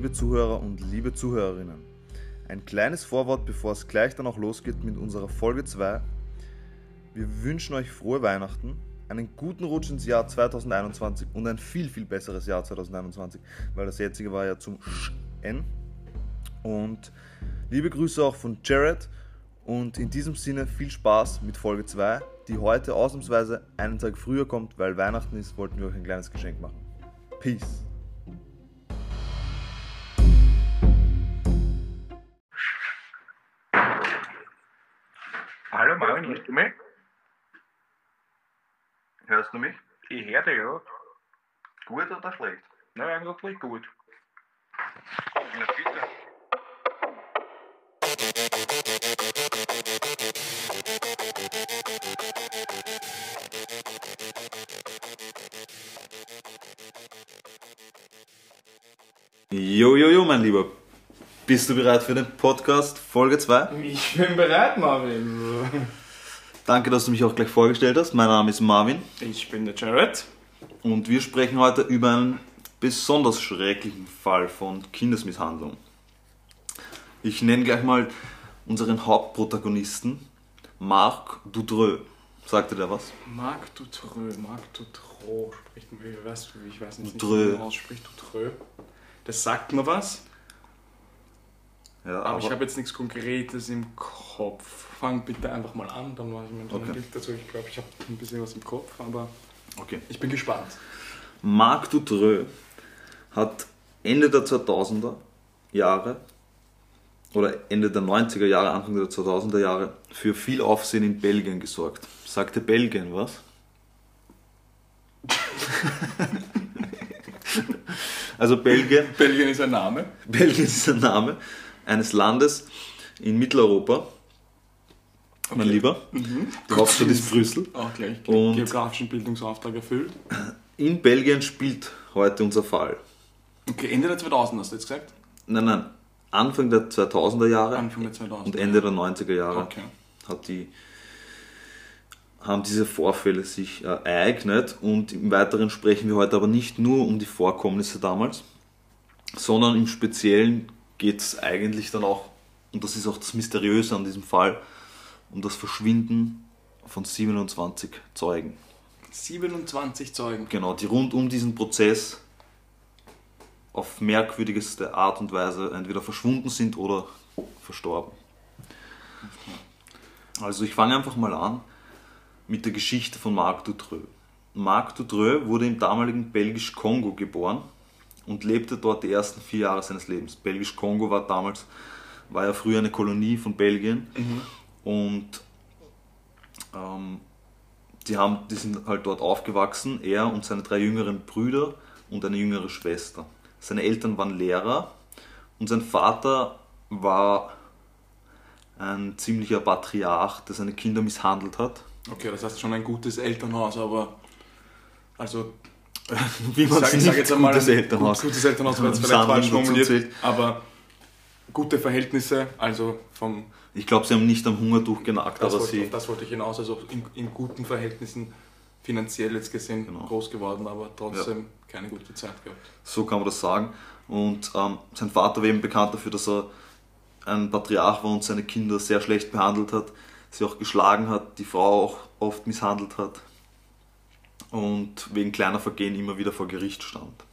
liebe Zuhörer und liebe Zuhörerinnen. Ein kleines Vorwort, bevor es gleich dann auch losgeht mit unserer Folge 2. Wir wünschen euch frohe Weihnachten, einen guten Rutsch ins Jahr 2021 und ein viel, viel besseres Jahr 2021, weil das jetzige war ja zum N. Und liebe Grüße auch von Jared und in diesem Sinne viel Spaß mit Folge 2, die heute ausnahmsweise einen Tag früher kommt, weil Weihnachten ist, wollten wir euch ein kleines Geschenk machen. Peace. Marvin, hörst du mich? Hörst du mich? Ich höre dich, ja. Gut oder schlecht? Na, eigentlich gut. Na bitte. Jo, jo, jo, mein Lieber. Bist du bereit für den Podcast Folge 2? Ich bin bereit, Marvin. Danke, dass du mich auch gleich vorgestellt hast. Mein Name ist Marvin Ich bin der Jared. und wir sprechen heute über einen besonders schrecklichen Fall von Kindesmisshandlung. Ich nenne gleich mal unseren Hauptprotagonisten, Marc Dudreux. Sagte der was? Marc Dutreux, Marc Dutroux spricht man, wie weißt du, ich weiß nicht, Dutroux. wie man ausspricht, Dutreux. Das sagt mir was, Ja, aber, ich habe jetzt nichts Konkretes im Kopf. Fang bitte einfach mal an, dann mache ich mir Okay. ein Bild dazu. Ich glaube, ich habe ein bisschen was im Kopf, aber okay. ich bin gespannt. Marc Dudreux hat Ende der 2000er Jahre oder Ende der 90er Jahre, Anfang der 2000er Jahre für viel Aufsehen in Belgien gesorgt. Sagte Belgien was? also Belgien, Belgien ist ein Name. Belgien ist der Name eines Landes in Mitteleuropa. Mein. Lieber, die Hauptstadt ist Brüssel. Auch gleich Und- geografischen Bildungsauftrag erfüllt. In Belgien spielt heute unser Fall. Okay, Ende der 2000 hast du jetzt gesagt? Nein, nein, Anfang der 2000er Jahre Anfang der 2000 und Ende der 90er Jahre Okay. hat die, haben diese Vorfälle sich ereignet und im Weiteren sprechen wir heute aber nicht nur um die Vorkommnisse damals, sondern im Speziellen geht es eigentlich dann auch, und das ist auch das Mysteriöse an diesem Fall, um das Verschwinden von 27 Zeugen. 27 Zeugen. Genau, die rund um diesen Prozess auf merkwürdigste Art und Weise entweder verschwunden sind oder verstorben. Also ich fange einfach mal an mit der Geschichte von Marc Dutreux. Marc Dutreux wurde im damaligen Belgisch-Kongo geboren und lebte dort die ersten vier Jahre seines Lebens. Belgisch-Kongo war damals, war ja früher eine Kolonie von Belgien und ähm, die, haben, die sind halt dort aufgewachsen, er und seine drei jüngeren Brüder und eine jüngere Schwester. Seine Eltern waren Lehrer und sein Vater war ein ziemlicher Patriarch, der seine Kinder misshandelt hat. Okay, das heißt schon ein gutes Elternhaus, aber also Wie man es nicht jetzt einmal gutes Elternhaus. Gut, gutes Elternhaus jetzt Misshandlung vielleicht falsch formuliert, aber gute Verhältnisse, also vom Ich glaube, sie haben nicht am Hungertuch genagt, das, aber wollte, sie. das wollte ich hinaus, also in, in guten Verhältnissen finanziell jetzt gesehen Genau. groß geworden, aber trotzdem keine gute Zeit gehabt. So kann man das sagen. Und ähm, sein Vater war eben bekannt dafür, dass er ein Patriarch war und seine Kinder sehr schlecht behandelt hat, sie auch geschlagen hat, die Frau auch oft misshandelt hat und wegen kleiner Vergehen immer wieder vor Gericht stand.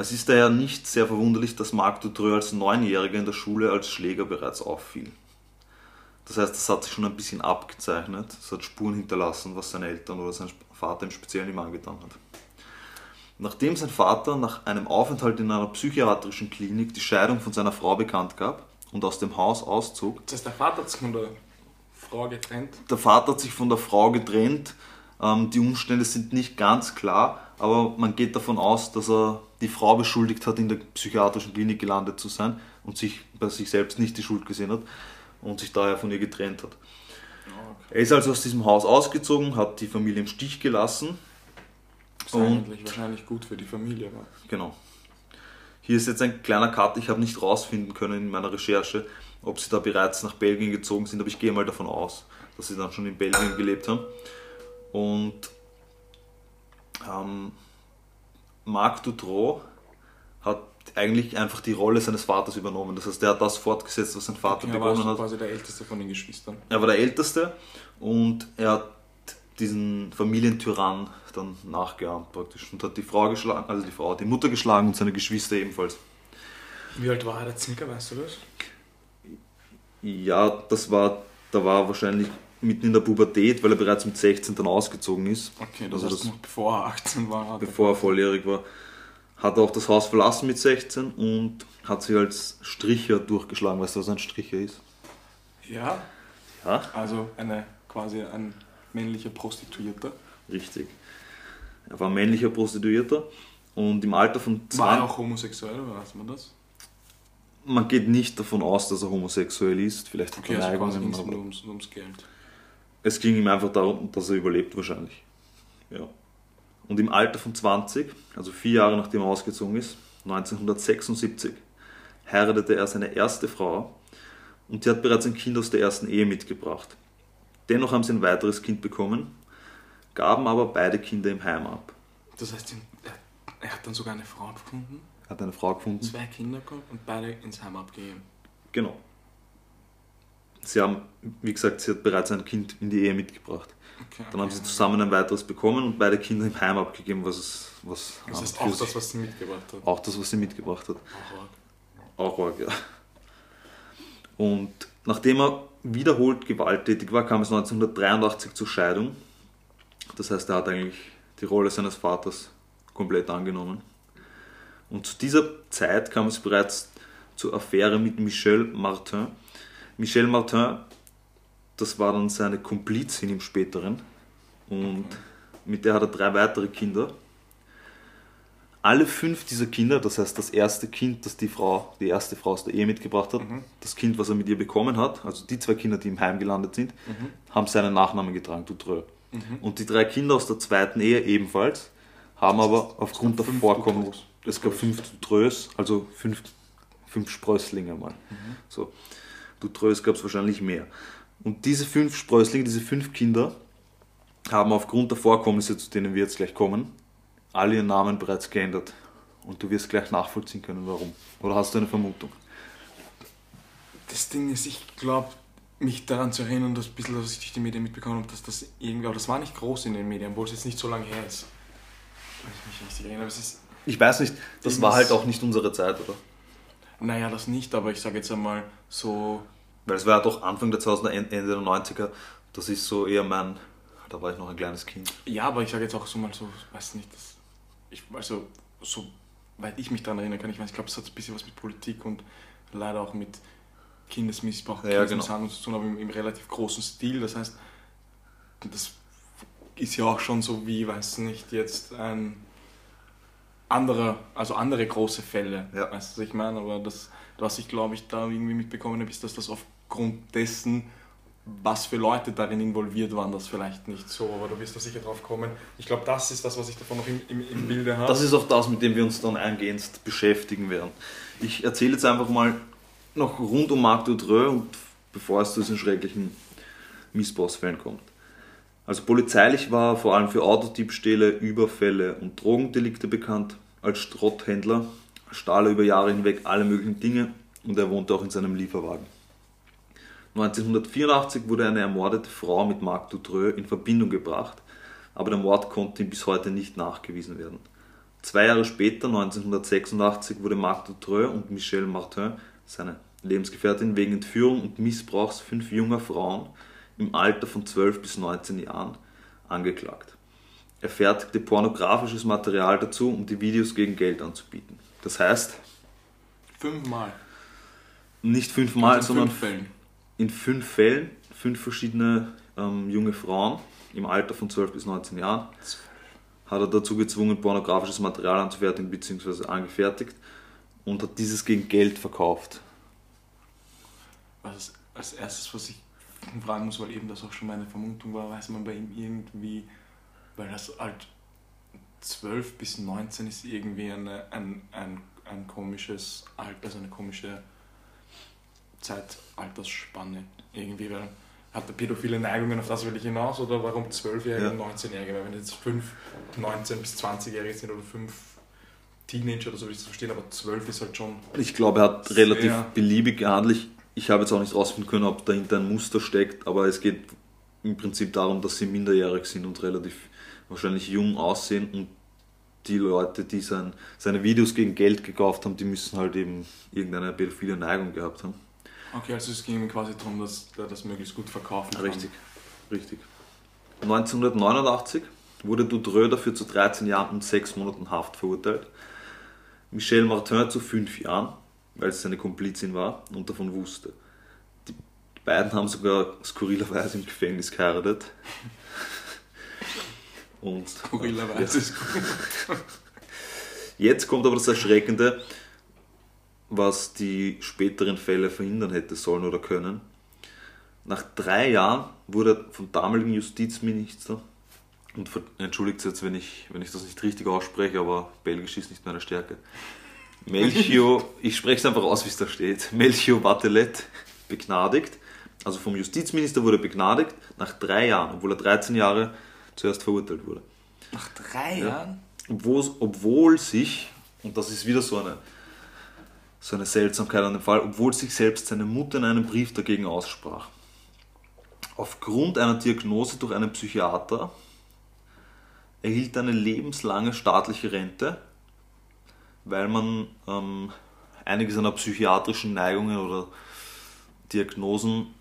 Es ist daher nicht sehr verwunderlich, dass Marc Dutreux als Neunjähriger in der Schule als Schläger bereits auffiel. Das heißt, das hat sich schon ein bisschen abgezeichnet, es hat Spuren hinterlassen, was seine Eltern oder sein Vater im Speziellen ihm angetan hat. Nachdem sein Vater nach einem Aufenthalt in einer psychiatrischen Klinik die Scheidung von seiner Frau bekannt gab und aus dem Haus auszog, Das heißt, der Vater hat sich von der Frau getrennt. der Vater hat sich von der Frau getrennt. Ähm, die Umstände sind nicht ganz klar, aber man geht davon aus, dass er die Frau beschuldigt hat, in der psychiatrischen Klinik gelandet zu sein und sich bei sich selbst nicht die Schuld gesehen hat und sich daher von ihr getrennt hat. Er ist also aus diesem Haus ausgezogen, hat die Familie im Stich gelassen. Das ist Und- eigentlich wahrscheinlich gut für die Familie. Aber Genau. Hier ist jetzt ein kleiner Cut. Ich habe nicht rausfinden können in meiner Recherche, ob sie da bereits nach Belgien gezogen sind, aber ich gehe mal davon aus, dass sie dann schon in Belgien gelebt haben. Und ähm, Marc Dutroux hat eigentlich einfach die Rolle seines Vaters übernommen. Das heißt, er hat das fortgesetzt, was sein Vater Okay, er war begonnen hat. quasi der älteste von den Geschwistern. Er war der Älteste und er hat diesen Familientyrann dann nachgeahmt praktisch und hat die Frau geschlagen, also die Frau, die Mutter geschlagen und seine Geschwister ebenfalls. Wie alt war er da circa, weißt du das? Ja, das war, da war er wahrscheinlich mitten in der Pubertät, weil er bereits mit 16 dann ausgezogen ist. Okay, das Also heißt das- noch bevor er 18 war. Hat bevor er volljährig war, hat er auch das Haus verlassen mit 16 und hat sich als Stricher durchgeschlagen. Weißt du, was ein Stricher ist? Ja, Ja, also eine quasi ein männlicher Prostituierter. richtig. Er war männlicher Prostituierter und im Alter von War er 20. auch homosexuell, oder weiß man das? Man geht nicht davon aus, dass er homosexuell ist. Vielleicht hat Okay, er also quasi ums, ums Geld. Es ging ihm einfach darum, dass er überlebt wahrscheinlich. Ja. Und im Alter von 20, also vier Jahre nachdem er ausgezogen ist, 1976, heiratete er seine erste Frau und die hat bereits ein Kind aus der ersten Ehe mitgebracht. Dennoch haben sie ein weiteres Kind bekommen, gaben aber beide Kinder im Heim ab. Das heißt, er, er hat dann sogar eine Frau gefunden, Er hat eine Frau gefunden. zwei Kinder gehabt und beide ins Heim abgegeben. Genau. Sie haben, wie gesagt, sie hat bereits ein Kind in die Ehe mitgebracht. Okay, Dann haben okay. sie zusammen ein weiteres bekommen und beide Kinder im Heim abgegeben, was es was Das heißt auch das, was sie mitgebracht hat. auch das, was sie mitgebracht hat. Auch arg. Auch arg, ja. Und nachdem er wiederholt gewalttätig war, kam es 1983 zur Scheidung. Das heißt, er hat eigentlich die Rolle seines Vaters komplett angenommen. Und zu dieser Zeit kam es bereits zur Affäre mit Michel Martin. Michel Martin, das war dann seine Komplizin im späteren. Und mit der hat er drei weitere Kinder. Alle fünf dieser Kinder, das heißt das erste Kind, das die Frau, die erste Frau aus der Ehe mitgebracht hat, Mhm. das Kind, was er mit ihr bekommen hat, also die zwei Kinder, die im Heim gelandet sind, Mhm. haben seinen Nachnamen getragen, Dutreux. Mhm. Und die drei Kinder aus der zweiten Ehe ebenfalls, haben Das aber aufgrund der Vorkommen, es gab fünf Dutreux, also fünf, fünf Sprösslinge mal. Mhm. So. Dutreux gab es wahrscheinlich mehr. Und diese fünf Sprösslinge, diese fünf Kinder, haben aufgrund der Vorkommnisse, zu denen wir jetzt gleich kommen, alle ihren Namen bereits geändert. Und du wirst gleich nachvollziehen können, warum. Oder hast du eine Vermutung? Das Ding ist, ich glaube, mich daran zu erinnern, dass ein bisschen, was ich durch die Medien mitbekommen habe, dass das irgendwie, aber das war nicht groß in den Medien, obwohl es jetzt nicht so lange her ist. Ich mich richtig erinnere, aber es ist, Ich weiß nicht, das war halt auch nicht unsere Zeit, oder? Naja, das nicht, aber ich sage jetzt einmal so, Weil es war ja doch Anfang der 2000er, Ende der 90er, das ist so eher mein, da war ich noch ein kleines Kind. ja, aber ich sage jetzt auch so mal so, weiß nicht, dass ich, also, so weit ich mich daran erinnern kann, ich weiß, ich glaube, es hat ein bisschen was mit Politik und leider auch mit Kindesmissbrauch, Ja, genau. Zu tun, aber im, im relativ großen Stil. Das heißt, das ist ja auch schon so wie, weiß nicht, jetzt ein anderer, also andere große Fälle. Ja. Weißt du, was ich meine? Aber das, was ich glaube ich da irgendwie mitbekommen habe, ist, dass das aufgrund dessen, was für Leute darin involviert waren, das vielleicht nicht so. Aber du wirst da sicher drauf kommen. Ich glaube, das ist das, was ich davon noch im, im, im Bilde habe. Das ist auch das, mit dem wir uns dann eingehend beschäftigen werden. Ich erzähle jetzt einfach mal noch rund um Marc Dutreux und bevor es zu diesen schrecklichen Missbrauchsfällen kommt. Also polizeilich war er vor allem für Autodiebstähle, Überfälle und Drogendelikte bekannt. Als Strotthändler stahl er über Jahre hinweg alle möglichen Dinge und er wohnte auch in seinem Lieferwagen. 1984 wurde eine ermordete Frau mit Marc Dutreux in Verbindung gebracht, aber der Mord konnte ihm bis heute nicht nachgewiesen werden. Zwei Jahre später, 1986, wurde Marc Dutreux und Michel Martin, seine Lebensgefährtin, wegen Entführung und Missbrauchs fünf junger Frauen im Alter von 12 bis 19 Jahren angeklagt. Er fertigte pornografisches Material dazu, um die Videos gegen Geld anzubieten. Das heißt, fünfmal. nicht fünfmal, in sondern fünf in fünf Fällen, fünf verschiedene ähm, junge Frauen im Alter von 12 bis 19 Jahren, hat er dazu gezwungen, pornografisches Material anzufertigen bzw. angefertigt und hat dieses gegen Geld verkauft. Was als erstes, was ich fragen muss, weil eben das auch schon meine Vermutung war, weiß man bei ihm irgendwie, weil das halt 12 bis 19 ist irgendwie eine, ein, ein, ein komisches Alter, also eine komische Zeitaltersspanne. Irgendwie, weil hat er pädophile Neigungen, auf das will ich hinaus, oder warum 12-Jährige Ja. und 19-Jährige? Weil wenn jetzt 5, 19 bis 20-Jährige sind oder 5, Teenager oder so will ich das verstehen, aber 12 ist halt schon. Ich glaube, er hat relativ beliebig gehandelt. Ich, habe jetzt auch nicht rausfinden können, ob dahinter ein Muster steckt, aber es geht im Prinzip darum, dass sie minderjährig sind und relativ wahrscheinlich jung aussehen und die Leute, die sein, seine Videos gegen Geld gekauft haben, die müssen halt eben irgendeine pädophile Neigung gehabt haben. Okay, also es ging quasi darum, dass er das möglichst gut verkaufen kann. Richtig, richtig. 1989 wurde Dudreux dafür zu 13 Jahren und 6 Monaten Haft verurteilt. Michel Martin zu 5 Jahren, weil sie seine Komplizin war und davon wusste. Die beiden haben sogar skurrilerweise im Gefängnis geheiratet. Und Skurrilerweise ist Jetzt kommt aber das Erschreckende, was die späteren Fälle verhindern hätte sollen oder können. Nach drei Jahren wurde vom damaligen Justizminister, und entschuldigt jetzt, wenn ich, wenn ich das nicht richtig ausspreche, aber Belgisch ist nicht meine Stärke. Melchior, ich spreche es einfach aus, wie es da steht. Melchior Batelet begnadigt. Also vom Justizminister wurde begnadigt nach drei Jahren, obwohl er 13 Jahre zuerst verurteilt wurde Nach drei Jahren? obwohl, obwohl sich, und das ist wieder so eine, so eine Seltsamkeit an dem Fall, obwohl sich selbst seine Mutter in einem Brief dagegen aussprach. Aufgrund einer Diagnose durch einen Psychiater erhielt er eine lebenslange staatliche Rente, weil man ähm, einige seiner psychiatrischen Neigungen oder Diagnosen,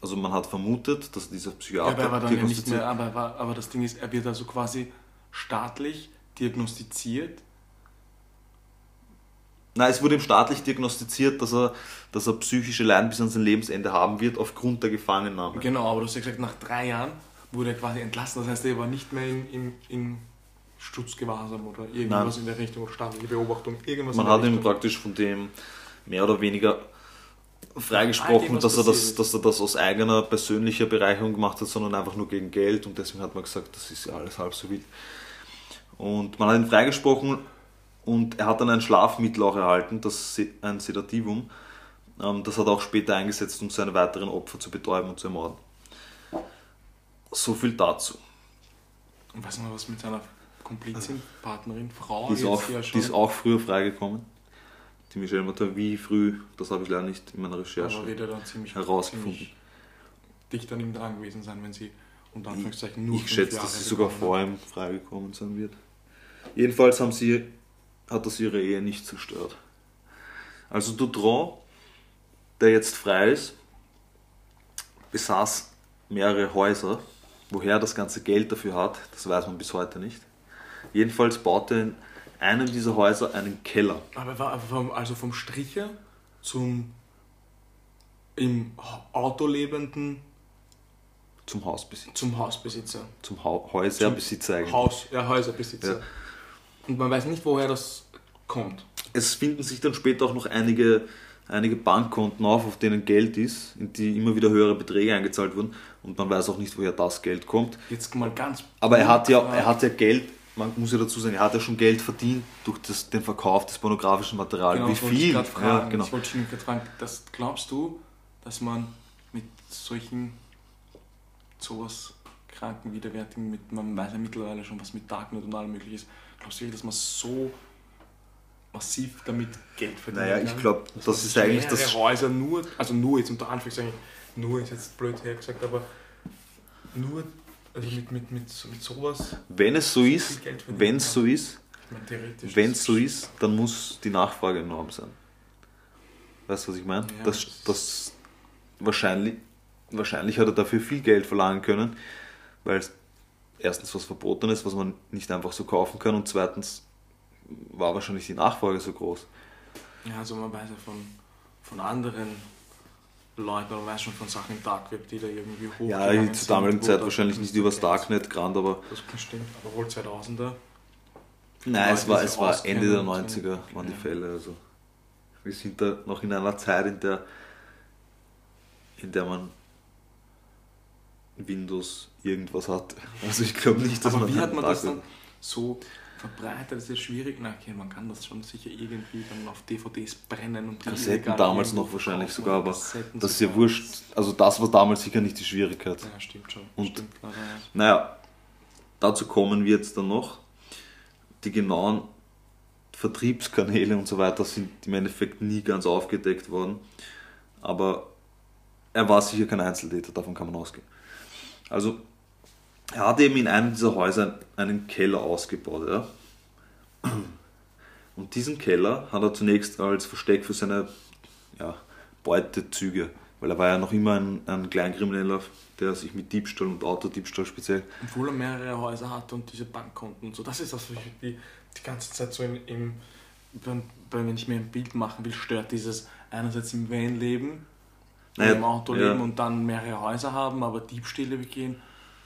also man hat vermutet, dass dieser Ja, Psychiater aber er war dann ja nicht mehr, aber, er war, aber das Ding ist, er wird also quasi staatlich diagnostiziert. Nein, es wurde ihm staatlich diagnostiziert, dass er, dass er psychische Leiden bis an sein Lebensende haben wird, aufgrund der Gefangennahme. Genau, aber du hast ja gesagt, nach drei Jahren wurde er quasi entlassen. Das heißt, er war nicht mehr in, in, in Stutzgewahrsam oder irgendwas Nein. in der Richtung, staatliche Beobachtung, irgendwas Man hat ihn Richtung. praktisch von dem mehr oder weniger freigesprochen, dass er, das, dass er das aus eigener persönlicher Bereicherung gemacht hat, sondern einfach nur gegen Geld und deswegen hat man gesagt, das ist ja alles halb so wild. Und man hat ihn freigesprochen und er hat dann ein Schlafmittel auch erhalten, das ein Sedativum. Ähm, Das hat er auch später eingesetzt, um seine weiteren Opfer zu betäuben und zu ermorden. So viel dazu. Und weiß man was mit seiner Komplizin, Partnerin, Frau? Die ist, auch, ja die ist auch früher freigekommen. Die Michelle Martin, wie früh, das habe ich leider nicht in meiner Recherche. aber wird er dann ziemlich, herausgefunden. ziemlich dicht an ihm dran gewesen sein, wenn sie unter Anführungszeichen nur Ich schätze, Jahre dass sie sogar vor ihm freigekommen sein wird. Jedenfalls haben sie, hat das ihre Ehe nicht zerstört. Also Dutron, der jetzt frei ist, besaß mehrere Häuser. Woher er das ganze Geld dafür hat, das weiß man bis heute nicht. Jedenfalls baute er in einem dieser Häuser einen Keller. Aber er war vom, also vom Stricher zum im Auto lebenden Zum Hausbesitzer. zum Hausbesitzer. Zum ha Häuserbesitzer eigentlich. Haus, ja, Häuserbesitzer. Ja. Und man weiß nicht, woher das kommt. Es finden sich dann später auch noch einige, einige Bankkonten auf, auf denen Geld ist, in die immer wieder höhere Beträge eingezahlt wurden und man weiß auch nicht, woher das Geld kommt. Jetzt mal ganz. Aber er hat ja, er hat ja Geld, man muss ja dazu sagen, er hat ja schon Geld verdient durch das, den Verkauf des pornografischen Materials. Genau, Wie das ich viel? grad fragen. Ja, genau. Ich wollte dich gerade fragen, das, glaubst du, dass man mit solchen sowas kranken, widerwärtigen, mit, man weiß ja mittlerweile schon, was mit Darknet und allem möglich ist, glaubst du wirklich, dass man so massiv damit Geld verdienen Naja, ich glaube, das man ist eigentlich das. Häuser nur, also nur jetzt unter Anführungszeichen, nur ist jetzt blöd hergesagt, aber nur also mit, mit, mit, mit sowas, Wenn es so ist, wenn es so ist, wenn es so ist, dann muss die Nachfrage enorm sein. Weißt du, was ich meine? Ja, das, das- das wahrscheinlich, wahrscheinlich hat er dafür viel Geld verlangen können, weil es erstens was verboten ist, was man nicht einfach so kaufen kann und zweitens war wahrscheinlich die Nachfrage so groß. Ja, also man weiß ja von, von anderen Leuten, man weiß schon von Sachen im Darkweb, die da irgendwie hoch Ja, zur damaligen Zeit wahrscheinlich nicht übers Darknet grand, aber Das kann stimmen, aber wohl 2000er. nein, es war, die es war Ende der auskennen, 90er waren die ja. Fälle. Also wir sind da noch in einer Zeit, in der, in der man Windows irgendwas hat. Also ich glaube nicht, dass Aber man wie hat man das Darknet- dann so verbreitet? Das ist ja schwierig. Na okay, man kann das schon sicher irgendwie dann auf DVDs brennen und Kassetten damals noch wahrscheinlich sogar, aber Kassetten das ist ja wurscht. Also das war damals sicher nicht die Schwierigkeit. Ja, stimmt schon. Und- stimmt, klar, ja. Naja, dazu kommen wir jetzt dann noch. Die genauen Vertriebskanäle und so weiter sind im Endeffekt nie ganz aufgedeckt worden. Aber er war sicher kein Einzeltäter, davon kann man ausgehen. Also, er hat eben in einem dieser Häuser einen Keller ausgebaut. Ja? Und diesen Keller hat er zunächst als Versteck für seine ja, Beutezüge, weil er war ja noch immer ein, ein Kleinkrimineller, der sich mit Diebstahl und Autodiebstahl speziell. Obwohl er mehrere Häuser hatte und diese Bankkonten und so. Das ist das, was ich die, die ganze Zeit so im, im wenn ich mir ein Bild machen will, stört dieses einerseits im Van-Leben, naja, im Auto leben ja. und dann mehrere Häuser haben, aber Diebstähle begehen.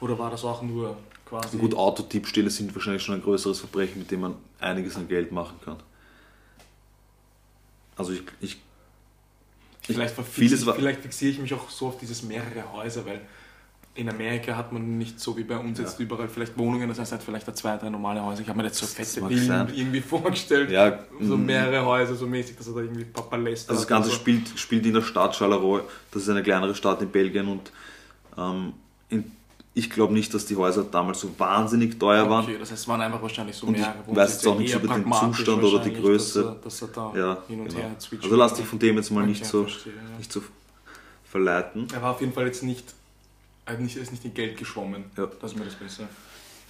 Oder war das auch nur quasi. Gut, Autodiebstähle sind wahrscheinlich schon ein größeres Verbrechen, mit dem man einiges an Geld machen kann. Also ich. ich vielleicht, vieles vielleicht fixiere ich mich auch so auf dieses mehrere Häuser, weil in Amerika hat man nicht so wie bei uns ja. jetzt überall vielleicht Wohnungen, das heißt halt vielleicht zwei, drei normale Häuser. Ich habe mir jetzt so fette Villen irgendwie vorgestellt, ja, so mm. mehrere Häuser so mäßig, dass er da irgendwie Papa lässt. Also das Ganze so. spielt, spielt in der Stadt Charleroi, das ist eine kleinere Stadt in Belgien und ähm, in, ich glaube nicht, dass die Häuser damals so wahnsinnig teuer waren. Okay, das heißt, es waren einfach wahrscheinlich so mehrere. Ich weiß jetzt auch nicht über den Zustand oder die Größe. Dass er, dass er da ja, hin und genau. her Also lass dich von dem jetzt mal okay, nicht, so, verstehe, ja. nicht so verleiten. Er war auf jeden Fall jetzt nicht er ist nicht in Geld geschwommen. Ja. Das ist mir das besser.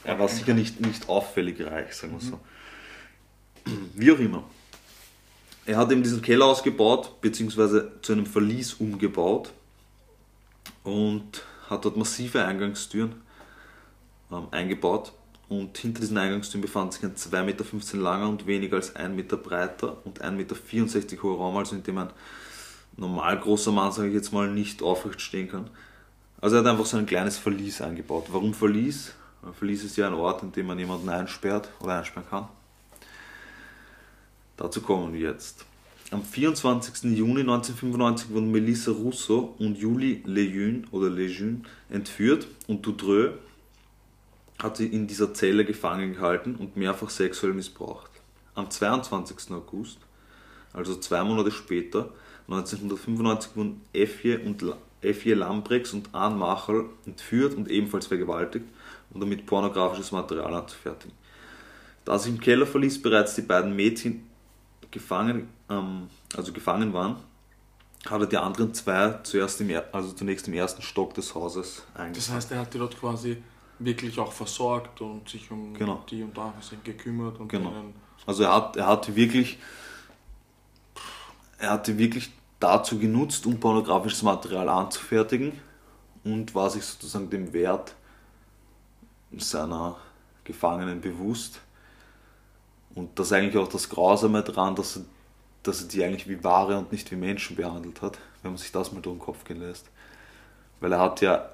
Er war sicher nicht, nicht auffällig reich, sagen wir mhm. so. Wie auch immer. Er hat eben diesen Keller ausgebaut, beziehungsweise zu einem Verlies umgebaut und hat dort massive Eingangstüren ähm, eingebaut. Und hinter diesen Eingangstüren befand sich ein 2,15 Meter langer und weniger als 1 Meter breiter und 1,64 Meter hoher Raum, also in dem ein normal großer Mann, sage ich jetzt mal, nicht aufrecht stehen kann. Also er hat einfach so ein kleines Verlies eingebaut. Warum Verlies? Ein Verlies ist ja ein Ort, in dem man jemanden einsperrt oder einsperren kann. Dazu kommen wir jetzt. Am 24. Juni 1995 wurden Melissa Russo und Julie Lejeune oder Lejeune entführt und Doudreux hat sie in dieser Zelle gefangen gehalten und mehrfach sexuell missbraucht. Am 22. August, also zwei Monate später, 1995 wurden Effie Lambrex und Anne Machel entführt und ebenfalls vergewaltigt, um damit pornografisches Material anzufertigen. Da sich im Kellerverlies bereits die beiden Mädchen gefangen, ähm, also gefangen waren, hat er die anderen zwei zuerst im, also zunächst im ersten Stock des Hauses eingefangen. Das heißt, er hat die dort quasi wirklich auch versorgt und sich um genau. die und da gekümmert. Und genau. Also er hat, er hat wirklich er hatte wirklich dazu genutzt, um pornografisches Material anzufertigen und war sich sozusagen dem Wert seiner Gefangenen bewusst. Und das ist eigentlich auch das Grausame daran, dass er, dass er die eigentlich wie Ware und nicht wie Menschen behandelt hat, wenn man sich das mal durch den Kopf gehen lässt. Weil er hat ja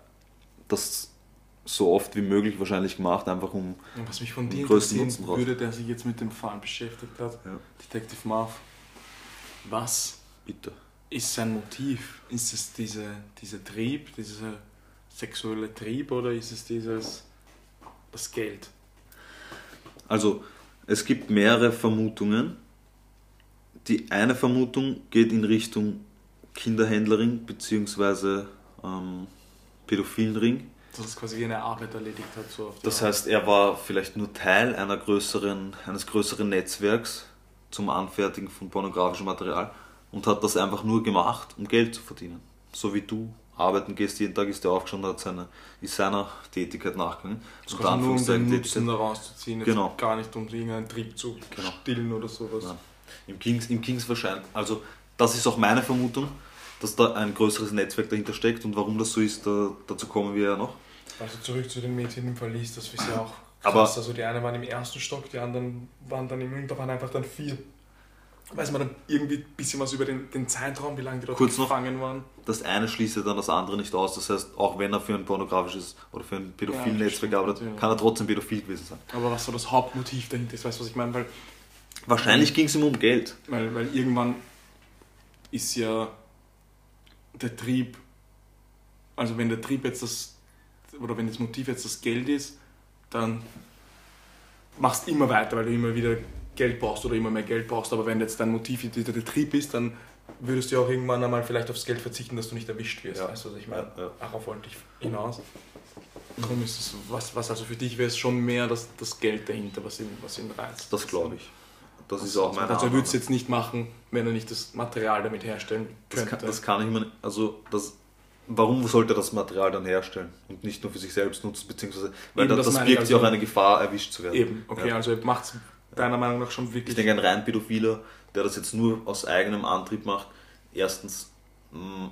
das so oft wie möglich wahrscheinlich gemacht, einfach um Was mich von dir interessieren würde, der sich jetzt mit dem Fall beschäftigt hat, ja. Detective Marv, was Bitte ist sein Motiv? Ist es diese, dieser Trieb, dieser sexuelle Trieb oder ist es dieses das Geld? Also es gibt mehrere Vermutungen. Die eine Vermutung geht in Richtung Kinderhändlerin bzw. Ähm, Pädophilenring. Dass es quasi wie eine Arbeit erledigt hat. So das heißt, er war vielleicht nur Teil einer größeren, eines größeren Netzwerks zum Anfertigen von pornografischem Material und hat das einfach nur gemacht, um Geld zu verdienen. So wie du arbeiten gehst, jeden Tag ist er aufgestanden, hat seine, ist seiner Tätigkeit nachgegangen. Das und nur um den Nutzen daraus zu ziehen, genau. gar nicht um irgendeinen Trieb zu genau. stillen oder sowas. Nein. Im Kings, Im Kings wahrscheinlich, also das ist auch meine Vermutung, dass da ein größeres Netzwerk dahinter steckt und warum das so ist, da, dazu kommen wir ja noch. Also zurück zu den Mädchen im Verlies, das ist ja auch krass. Aber, also die eine waren im ersten Stock, die anderen waren dann im Hintergrund einfach dann vier weiß man dann irgendwie ein bisschen was über den, den Zeitraum, wie lange die dort Kurz gefangen noch, waren? Das eine schließt ja dann das andere nicht aus. Das heißt, auch wenn er für ein pornografisches oder für ein pädophilen ja, Netzwerk arbeitet, kann er trotzdem pädophil gewesen sein. Aber was so das Hauptmotiv dahinter ist, weißt du, was ich meine? Weil, Wahrscheinlich ging es ihm um Geld. Weil, weil irgendwann ist ja der Trieb, also wenn der Trieb jetzt das, oder wenn das Motiv jetzt das Geld ist, dann machst du immer weiter, weil du immer wieder Geld brauchst oder immer mehr Geld brauchst. Aber wenn jetzt dein Motiv der Betrieb ist, dann würdest du auch irgendwann einmal vielleicht aufs Geld verzichten, dass du nicht erwischt wirst. Ja. Weißt du, was ich meine? Ja, ja. Darauf wollte ich hinaus. Darum ist es, was, was also für dich wäre es schon mehr das, das Geld dahinter, was ihn, was ihn reizt. Das glaube ich. Das ist auch meine Also er würde es jetzt nicht machen, wenn er nicht das Material damit herstellen Das könnte. kann, das kann ich mir, also das, warum sollte er das Material dann herstellen und nicht nur für sich selbst nutzen, beziehungsweise, weil Eben, da, das das ich, birgt ja auch also- eine Gefahr, erwischt zu werden. Eben, okay, Ja. also er macht es deiner Meinung nach schon Ich wirklich. denke, ein rein Pädophiler, der das jetzt nur aus eigenem Antrieb macht, erstens mh,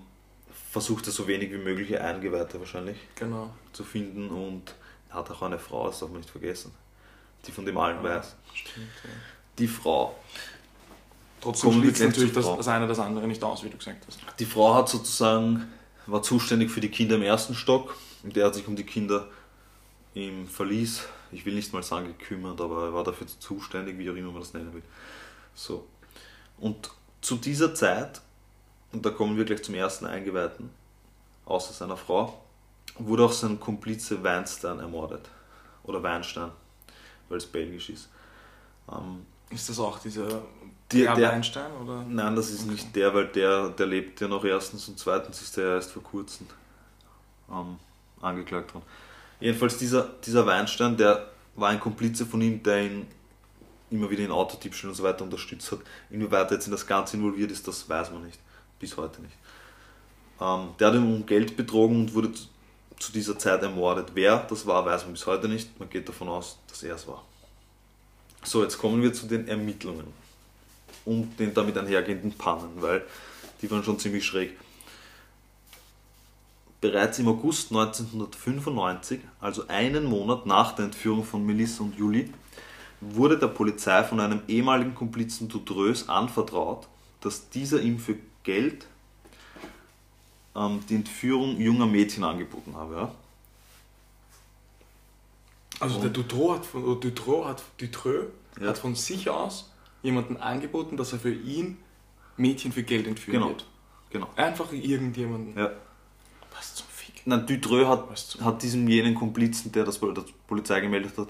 versucht er so wenig wie mögliche Eingeweihte wahrscheinlich genau. zu finden und hat auch eine Frau, das darf man nicht vergessen, die von dem allen weiß. Stimmt, ja. Die Frau. Trotzdem schließt natürlich das, das eine das andere nicht aus, wie du gesagt hast. Die Frau hat sozusagen, war zuständig für die Kinder im ersten Stock und der hat sich um die Kinder im Verlies, ich will nicht mal sagen gekümmert, aber er war dafür zuständig, wie auch immer man das nennen will. So. Und zu dieser Zeit, und da kommen wir gleich zum ersten Eingeweihten, außer seiner Frau, wurde auch sein Komplize Weinstein ermordet. Oder Weinstein, weil es belgisch ist. Ähm, Ist das auch dieser Die- der- Weinstein? Oder? Nein, das ist nicht der, weil der, der lebt ja noch erstens und zweitens ist der erst vor kurzem ähm, angeklagt worden. Jedenfalls dieser, dieser Weinstein, der war ein Komplize von ihm, der ihn immer wieder in Autodiebstählen und so weiter unterstützt hat. Inwieweit er jetzt in das Ganze involviert ist, das weiß man nicht. Bis heute nicht. Ähm, der hat ihn um Geld betrogen und wurde zu, zu dieser Zeit ermordet. Wer das war, weiß man bis heute nicht. Man geht davon aus, dass er es war. So, jetzt kommen wir zu den Ermittlungen und den damit einhergehenden Pannen, weil die waren schon ziemlich schräg. Bereits im August 1995, also einen Monat nach der Entführung von Melissa und Julie, wurde der Polizei von einem ehemaligen Komplizen Dudrös anvertraut, dass dieser ihm für Geld ähm, die Entführung junger Mädchen angeboten habe. Ja? Also der Dutroux hat von, Dutroux hat, Dutroux Ja. hat von sich aus jemanden angeboten, dass er für ihn Mädchen für Geld entführen Genau. wird. Genau. Einfach irgendjemanden. Ja. Was zum Fick? Nein, Dutreux hat, hat diesem jenen Komplizen, der das bei der Polizei gemeldet hat,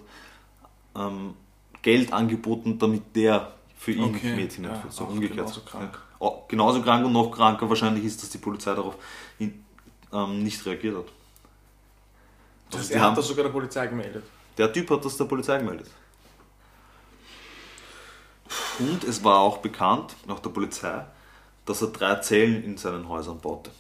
ähm, Geld angeboten, damit der für ihn Okay, Mädchen ja, entführt. so auch umgekehrt. genauso krank. Ja. Auch genauso krank und noch kranker wahrscheinlich ist, dass die Polizei darauf in, ähm, nicht reagiert hat. Das Also heißt, er haben- hat das sogar der Polizei gemeldet. Der Typ hat das der Polizei gemeldet. Und es war auch bekannt, nach der Polizei, dass er drei Zellen in seinen Häusern baute.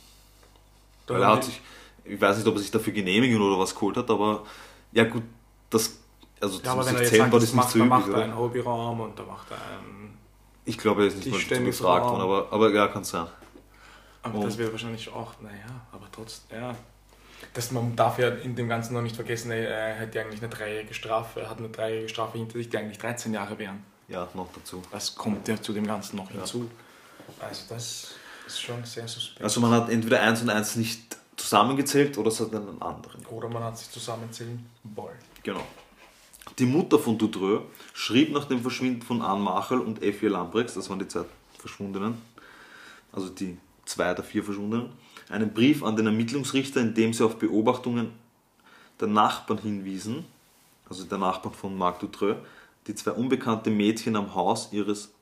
Da Weil er hat sich, ich weiß nicht, ob er sich dafür Genehmigung oder was geholt hat, aber ja gut, das, also ja, aber zum wenn er sich jetzt Zellen sagt, baut das nicht macht, so üblich, macht er einen Hobbyraum und da macht er einen. Ich glaube, er ist nicht mal dazu gefragt worden, aber, aber ja, kann sein. Aber Und- das wäre wahrscheinlich auch, naja, aber trotzdem, ja. Das, man darf ja in dem Ganzen noch nicht vergessen, er, er hätte eigentlich eine dreijährige Strafe, er hat eine dreijährige Strafe hinter sich, die eigentlich 13 Jahre wären. Ja, noch dazu. Das kommt ja zu dem Ganzen noch hinzu. Also das ist schon sehr suspekt. Also man hat entweder eins und eins nicht zusammengezählt oder es hat einen anderen. Oder man hat sich zusammenzählen wollen. Genau. Die Mutter von Dudreux schrieb nach dem Verschwinden von Anne Machel und Effie Lambrechts, das waren die zwei Verschwundenen, also die zwei der vier Verschwundenen, einen Brief an den Ermittlungsrichter, in dem sie auf Beobachtungen der Nachbarn hinwiesen, also der Nachbarn von Marc Dudreux, die zwei unbekannte Mädchen am Haus ihres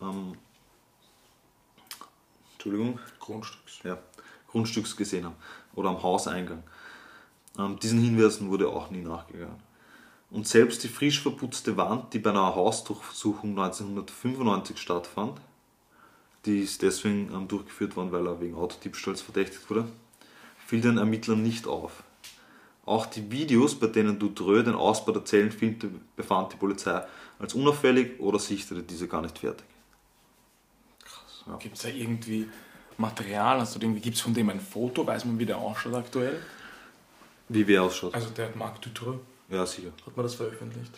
ähm, Entschuldigung, Grundstücks. ja, Grundstücks gesehen haben oder am Hauseingang. Ähm, diesen Hinweisen wurde auch nie nachgegangen. Und selbst die frisch verputzte Wand, die bei einer Hausdurchsuchung 1995 stattfand, die ist deswegen ähm, durchgeführt worden, weil er wegen Autodiebstahls verdächtigt wurde, fiel den Ermittlern nicht auf. Auch die Videos, bei denen Dudreux den Ausbau der Zellen filmte, befand die Polizei als unauffällig oder sichtete diese gar nicht fertig. Ja. Gibt es da irgendwie Material? Also irgendwie gibt es von dem ein Foto? Weiß man, wie der ausschaut aktuell? Wie wer ausschaut. Also der Marc Dutroux, Ja, sicher. hat man das veröffentlicht?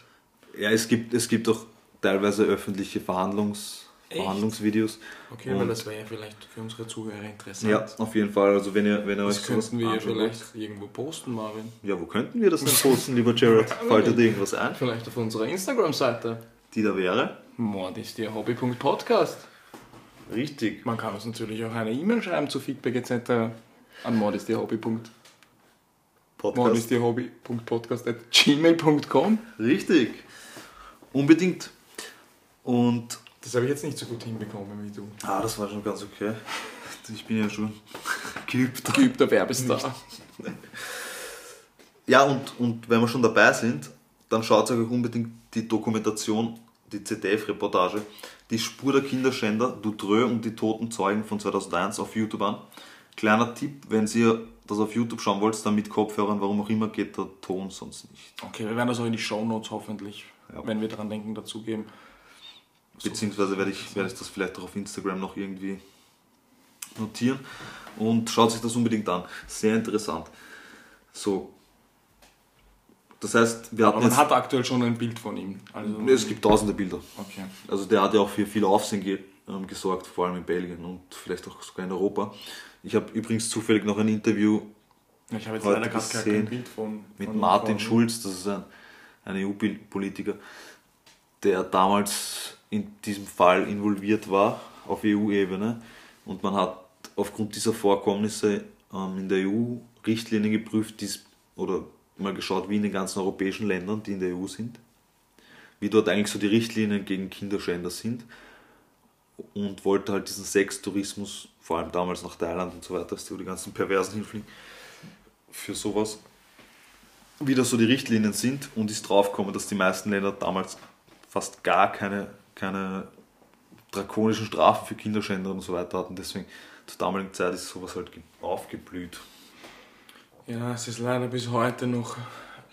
Ja, es gibt, es gibt auch teilweise öffentliche Verhandlungs, Echt? Verhandlungsvideos. Okay, Und- weil das wäre ja vielleicht für unsere Zuhörer interessant. Ja, auf jeden Fall. Also wenn ihr, wenn ihr Das euch könnten wir ja vielleicht irgendwo posten, Marvin. Ja, wo könnten wir das denn posten, lieber Jared? Fällt dir da irgendwas ein? Vielleicht auf unserer Instagram-Seite. Die da wäre? Mord ist ihr Hobby.podcast. Richtig. Man kann uns natürlich auch eine E-Mail schreiben zu Feedback etc. an mord ist ihr Hobby. Mord Podcast. ist ihr Hobby.podcast at gmail.com. Richtig. Unbedingt. Und Das habe ich jetzt nicht so gut hinbekommen wie du. ah, das war schon ganz okay. Ich bin ja schon geübt. Geübter Werbestar. Ja, und, und wenn wir schon dabei sind, dann schaut euch unbedingt die Dokumentation, die ZDF-Reportage, die Spur der Kinderschänder, Dutreux und die toten Zeugen von 2001 auf YouTube an. Kleiner Tipp, wenn ihr das auf YouTube schauen wollt, dann mit Kopfhörern, warum auch immer, geht der Ton sonst nicht. Okay, wir werden das auch in die Shownotes hoffentlich, Ja. wenn wir daran denken, dazugeben. Beziehungsweise werde ich, werde ich das vielleicht auch auf Instagram noch irgendwie notieren. Und schaut sich das unbedingt an. Sehr interessant. So. Das heißt, wir Aber hatten man jetzt. hat aktuell schon ein Bild von ihm. Also, es gibt tausende Bilder. Okay. Also der hat ja auch für viel Aufsehen ge ähm, gesorgt, vor allem in Belgien und vielleicht auch sogar in Europa. Ich habe übrigens zufällig noch ein Interview Ich habe jetzt Heute leider gesehen kein Bild von. mit von Martin Schulz, das ist ein, ein EU-Politiker, der damals in diesem Fall involviert war auf EU-Ebene und man hat aufgrund dieser Vorkommnisse ähm, in der EU Richtlinien geprüft, die's, oder mal geschaut, wie in den ganzen europäischen Ländern, die in der EU sind, wie dort eigentlich so die Richtlinien gegen Kinderschänder sind und wollte halt diesen Sextourismus, vor allem damals nach Thailand und so weiter, wo die ganzen Perversen hinfliegen, für sowas wieder so die Richtlinien sind und ist draufgekommen, dass die meisten Länder damals fast gar keine, keine drakonischen Strafen für Kinderschänder und so weiter hatten. Deswegen zur damaligen Zeit ist sowas halt ge- aufgeblüht. Ja, es ist leider bis heute noch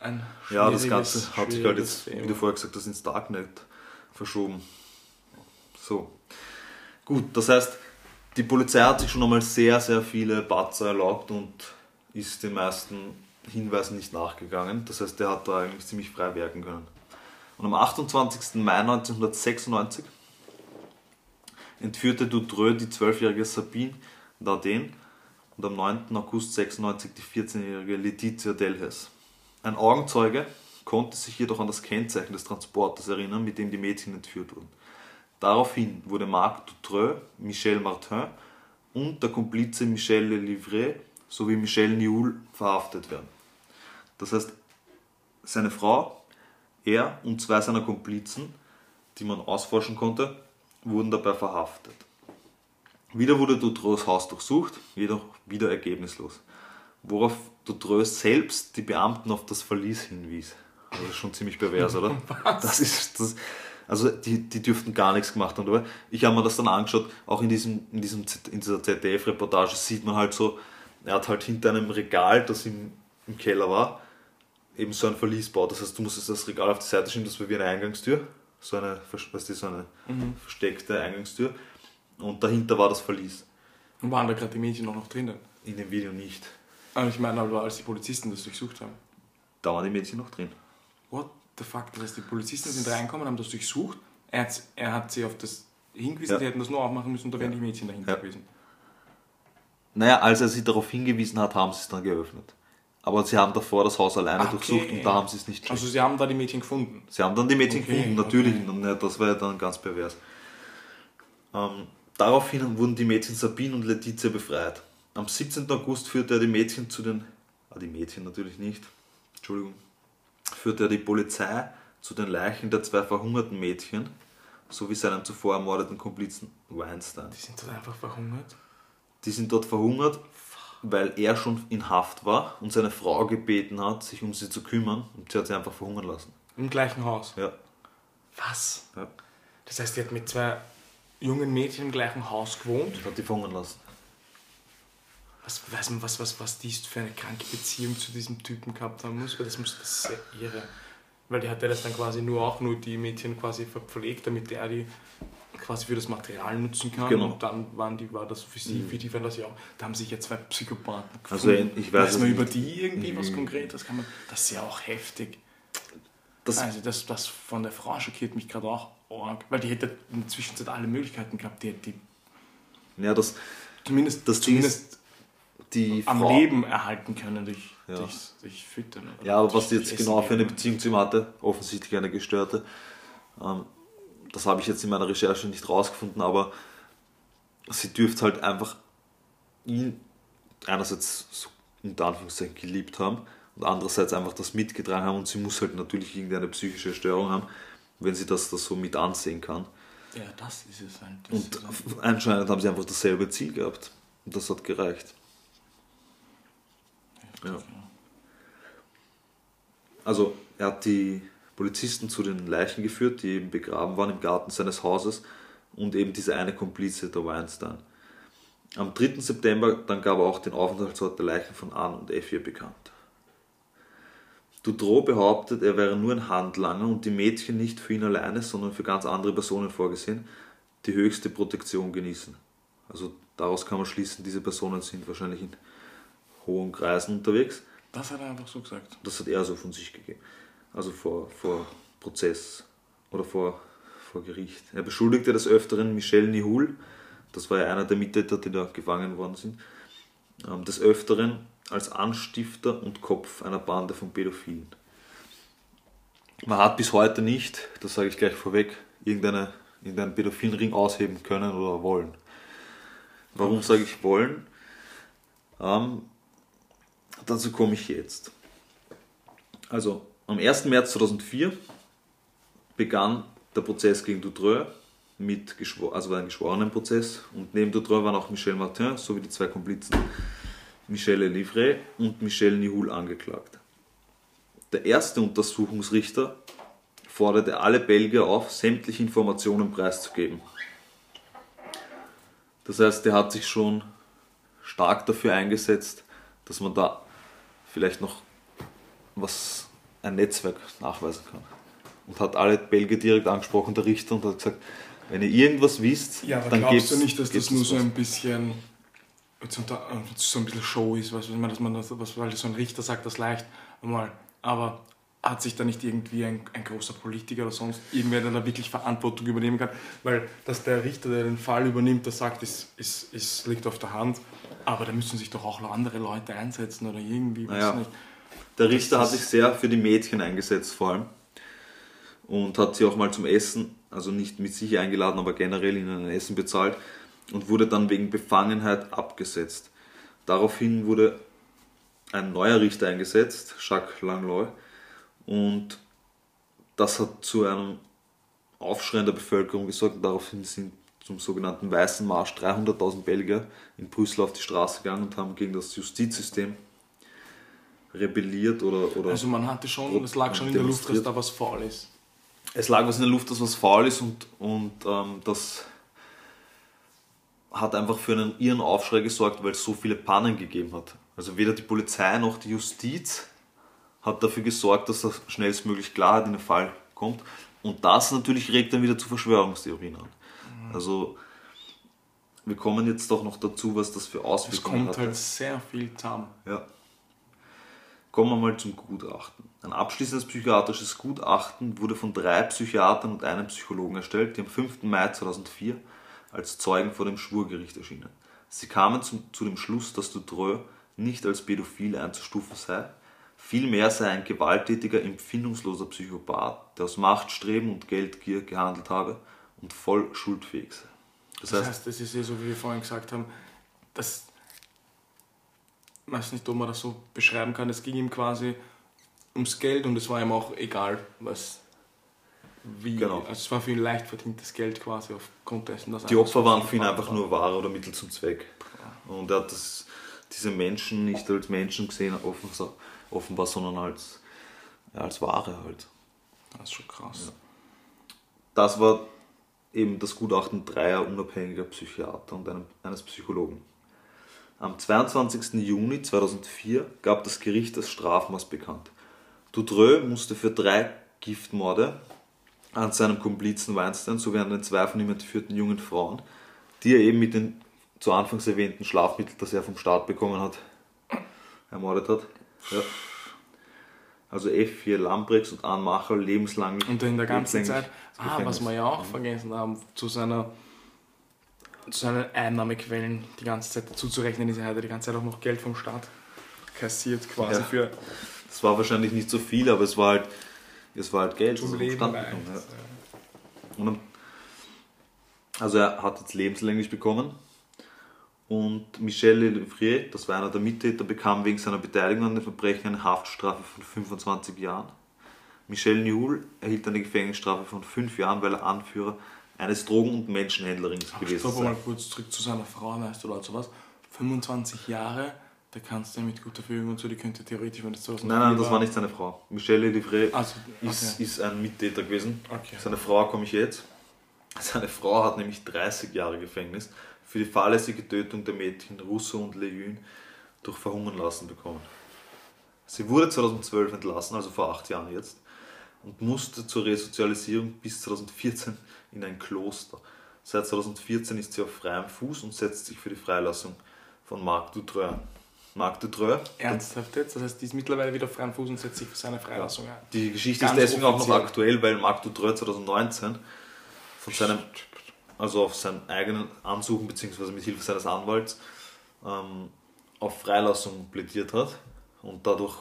ein Ja, das Ganze hat sich halt jetzt, wie Thema. du vorher gesagt hast, ins Darknet verschoben. So. Gut, das heißt, die Polizei hat sich schon einmal sehr, sehr viele Batzer erlaubt und ist den meisten Hinweisen nicht nachgegangen. Das heißt, der hat da eigentlich ziemlich frei werken können. Und am 28. Mai 1996 entführte Dutreux die 12-jährige Sabine Dardenne und am 9. August 96 die 14-jährige Letizia Delhes. Ein Augenzeuge konnte sich jedoch an das Kennzeichen des Transporters erinnern, mit dem die Mädchen entführt wurden. Daraufhin wurde Marc Dutreux, Michel Martin und der Komplize Michel Lelivre sowie Michel Nioul verhaftet werden. Das heißt, seine Frau, er und zwei seiner Komplizen, die man ausforschen konnte, wurden dabei verhaftet. Wieder wurde Dutroux Haus durchsucht, jedoch wieder ergebnislos. Worauf Dutroux selbst die Beamten auf das Verlies hinwies. Also das ist schon ziemlich pervers, oder? Das ist das. Also die, die dürften gar nichts gemacht haben. Aber ich habe mir das dann angeschaut, auch in, diesem, in, diesem, in dieser ZDF-Reportage sieht man halt so, er hat halt hinter einem Regal, das im, im Keller war, eben so ein Verlies baut. Das heißt, du musstest das Regal auf die Seite schieben, das war wie eine Eingangstür. So eine, weißt du, so eine versteckte Eingangstür. Und dahinter war das Verlies. Und waren da gerade die Mädchen auch noch drinnen? In dem Video nicht. Aber ich meine, aber als die Polizisten das durchsucht haben. Da waren die Mädchen noch drin. What the fuck? Das heißt, die Polizisten sind reingekommen, haben das durchsucht. Er hat, er hat sie auf das hingewiesen, Ja. die hätten das nur aufmachen müssen und da wären die Mädchen dahinter Ja. gewesen. Naja, als er sie darauf hingewiesen hat, haben sie es dann geöffnet. Aber sie haben davor das Haus alleine Okay. durchsucht und da haben sie es nicht Also sie haben da die Mädchen gefunden. Sie haben dann die Mädchen Okay, gefunden, natürlich. okay. Das war ja dann ganz pervers. Ähm, daraufhin wurden die Mädchen Sabine und Letizia befreit. Am 17. August führte er die Mädchen zu den. Ah, die Mädchen natürlich nicht. Entschuldigung. Führte er die Polizei zu den Leichen der zwei verhungerten Mädchen sowie seinem zuvor ermordeten Komplizen Weinstein. Die sind dort einfach verhungert. Die sind dort verhungert, weil er schon in Haft war und seine Frau gebeten hat, sich um sie zu kümmern und sie hat sie einfach verhungern lassen. Im gleichen Haus. Ja. Was? ja. Das heißt, die hat mit zwei jungen Mädchen im gleichen Haus gewohnt. Hat die verhungern lassen. Was weiß man, was, was, was die für eine kranke Beziehung zu diesem Typen gehabt haben muss? Weil das muss das ist sehr irre. Weil die hat ja das dann quasi nur auch nur die Mädchen quasi verpflegt, damit er die quasi für das Material nutzen kann. Genau. Und dann waren die, war das für sie, für die waren das ja auch. Da haben sich ja zwei Psychopathen Also, gefunden. ich weiß weiß man nicht. über die irgendwie was Konkretes? Kann man, das ist ja auch heftig. Das, Also das, das von der Frau schockiert mich gerade auch arg, weil die hätte in der Zwischenzeit alle Möglichkeiten gehabt, die hätte die ja, das, zumindest, Das zumindest die am Frau, Leben erhalten können durch, Ja. durch, durch Füttern. Ja, aber was die jetzt genau für eine. Beziehung zu ihm hatte, offensichtlich eine gestörte, ähm, das habe ich jetzt in meiner Recherche nicht rausgefunden, aber sie dürfte halt einfach ihn einerseits so unter Anführungszeichen geliebt haben und andererseits einfach das mitgetragen haben und sie muss halt natürlich irgendeine psychische Störung haben, wenn sie das, das so mit ansehen kann. Ja, das ist es halt. Das Und halt. anscheinend haben sie einfach dasselbe Ziel gehabt und das hat gereicht. Ja. Also er hat die Polizisten zu den Leichen geführt, die eben begraben waren im Garten seines Hauses und eben diese eine Komplize, der Weinstein. Am 3. September dann gab er auch den Aufenthaltsort der Leichen von Anne und Effie bekannt. Doudreau behauptet, er wäre nur ein Handlanger und die Mädchen nicht für ihn alleine, sondern für ganz andere Personen vorgesehen, die höchste Protektion genießen. Also daraus kann man schließen, diese Personen sind wahrscheinlich in hohen Kreisen unterwegs. Das hat er einfach so gesagt. Das hat er so von sich gegeben. Also vor, vor Prozess oder vor, vor Gericht. Er beschuldigte des Öfteren Michel Nihul, das war ja einer der Mittäter, die da gefangen worden sind, ähm, des Öfteren als Anstifter und Kopf einer Bande von Pädophilen. Man hat bis heute nicht, das sage ich gleich vorweg, irgendeine, irgendeinen pädophilen Ring ausheben können oder wollen. Warum sage ich wollen? Ähm, dazu komme ich jetzt. Also am 1. März 2004 begann der Prozess gegen Dutreux mit also war ein geschworenen Prozess und neben Dutreux waren auch Michel Martin sowie die zwei Komplizen Michel Livray und Michel Nihul angeklagt. Der erste Untersuchungsrichter forderte alle Belgier auf, sämtliche Informationen preiszugeben. Das heißt, er hat sich schon stark dafür eingesetzt, dass man da vielleicht noch was ein Netzwerk nachweisen kann. Und hat alle Belgier direkt angesprochen, der Richter, und hat gesagt, wenn ihr irgendwas wisst, ja, aber dann glaubst du nicht, dass das nur so ein bisschen so ein bisschen Show ist, weißt du, dass man das, was, weil so ein Richter sagt das leicht einmal, aber hat sich da nicht irgendwie ein, ein großer Politiker oder sonst irgendwer, der da wirklich Verantwortung übernehmen kann, weil dass der Richter, der den Fall übernimmt, das sagt, ist, ist, ist, liegt auf der Hand, aber da müssen sich doch auch andere Leute einsetzen oder irgendwie, weiß naja. nicht. Der Richter hat sich sehr für die Mädchen eingesetzt vor allem und hat sie auch mal zum Essen, also nicht mit sich eingeladen, aber generell ihnen ein Essen bezahlt und wurde dann wegen Befangenheit abgesetzt. Daraufhin wurde ein neuer Richter eingesetzt, Jacques Langlois, und das hat zu einem Aufschrei in der Bevölkerung gesorgt daraufhin sind zum sogenannten Weißen Marsch 300.000 Belgier in Brüssel auf die Straße gegangen und haben gegen das Justizsystem rebelliert oder. oder also man hatte schon, es lag schon in der Luft, dass da was faul ist. Es lag was in der Luft, dass was faul ist und, und ähm, das hat einfach für einen irren Aufschrei gesorgt, weil es so viele Pannen gegeben hat. Also weder die Polizei noch die Justiz hat dafür gesorgt, dass da schnellstmöglich Klarheit in den Fall kommt. Und das natürlich regt dann wieder zu Verschwörungstheorien an. Mhm. Also wir kommen jetzt doch noch dazu, was das für Auswirkungen hat. Es kommt halt sehr viel zusammen. Ja. Kommen wir mal zum Gutachten. Ein abschließendes psychiatrisches Gutachten wurde von drei Psychiatern und einem Psychologen erstellt, die am 5. Mai 2004 als Zeugen vor dem Schwurgericht erschienen. Sie kamen zum, zu dem Schluss, dass Dutreux nicht als pädophil einzustufen sei, vielmehr sei ein gewalttätiger, empfindungsloser Psychopath, der aus Machtstreben und Geldgier gehandelt habe und voll schuldfähig sei. Das, das heißt, heißt, das ist ja so, wie wir vorhin gesagt haben, dass, ich weiß nicht, ob man das so beschreiben kann, es ging ihm quasi ums Geld und es war ihm auch egal, was wie, genau. also es war für ihn leicht verdientes Geld quasi aufgrund dessen, dass Die Opfer waren für ihn einfach war. nur Ware oder Mittel zum Zweck. Ja. Und er hat das, diese Menschen nicht als Menschen gesehen, offenbar, sondern als, als Ware halt. Das ist schon krass. Ja. Das war eben das Gutachten dreier unabhängiger Psychiater und einem, eines Psychologen. Am 22. Juni 2004 gab das Gericht das Strafmaß bekannt. Doudreux musste für drei Giftmorde an seinem Komplizen Weinstein sowie an den zwei von ihm entführten jungen Frauen, die er eben mit den zu Anfangs erwähnten Schlafmitteln, das er vom Staat bekommen hat, ermordet hat. Ja. Also F4 Lambrechts und Anne Macher lebenslang. Und in der ganzen Zeit, ah, was wir ja auch vergessen haben, zu seiner zu seinen Einnahmequellen die ganze Zeit dazu zu rechnen ist, er hat die ganze Zeit auch noch Geld vom Staat kassiert quasi ja. für. Das war wahrscheinlich nicht so viel, aber es war halt es war halt Geld. Zum Leben ja. Und also er hat jetzt lebenslänglich bekommen. Und Michel Lefrier, das war einer der Mittäter, bekam wegen seiner Beteiligung an den Verbrechen eine Haftstrafe von 25 Jahren. Michel Nihul erhielt eine Gefängnisstrafe von 5 Jahren, weil er Anführer eines Drogen- und Menschenhändlerings gewesen ist. Ich mal kurz zurück zu seiner Frau, weißt du, oder sowas. 25 Jahre der Kanzler mit guter Verfügung und so, die könnte theoretisch, wenn das so Nein, nein, das war nicht seine Frau. Michelle Livray Also, ist, okay. ist ein Mittäter gewesen. okay. Seine Frau komme ich jetzt. Seine Frau hat nämlich 30 Jahre Gefängnis für die fahrlässige Tötung der Mädchen Russo und Leyün durch Verhungern lassen bekommen. Sie wurde 2012 entlassen, also vor acht Jahren jetzt, und musste zur Resozialisierung bis 2014 in ein Kloster. Seit 2014 ist sie auf freiem Fuß und setzt sich für die Freilassung von Marc Dutreux. Marc Dutreux, Ernsthaft jetzt? Das heißt, die ist mittlerweile wieder auf freien Fuß und setzt sich für seine Freilassung ein. die Geschichte Ganz ist deswegen auch noch offiziell. aktuell, weil Marc Dutreux 2019 von seinem also auf seinen eigenen Ansuchen bzw. mit Hilfe seines Anwalts ähm, auf Freilassung plädiert hat und dadurch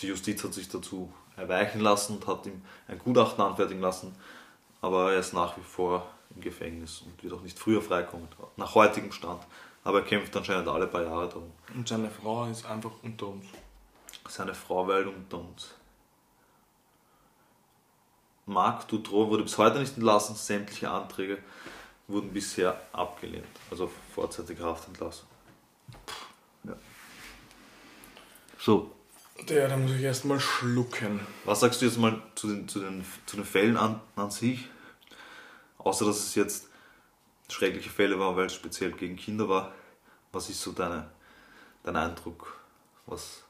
die Justiz hat sich dazu erweichen lassen und hat ihm ein Gutachten anfertigen lassen, aber er ist nach wie vor im Gefängnis und wird auch nicht früher freikommen, nach heutigem Stand. Aber er kämpft anscheinend alle paar Jahre darum. Und seine Frau ist einfach unter uns. Seine Frau weilt unter uns. Marc Dutroux wurde bis heute nicht entlassen, sämtliche Anträge wurden bisher abgelehnt, also vorzeitige Haftentlassung. Ja. So, Der, da muss ich erstmal schlucken. was sagst du jetzt mal zu den, zu den, zu den Fällen an, an sich? Außer dass es jetzt schreckliche Fälle waren, weil es speziell gegen Kinder war. Was ist so deine, dein Eindruck? Was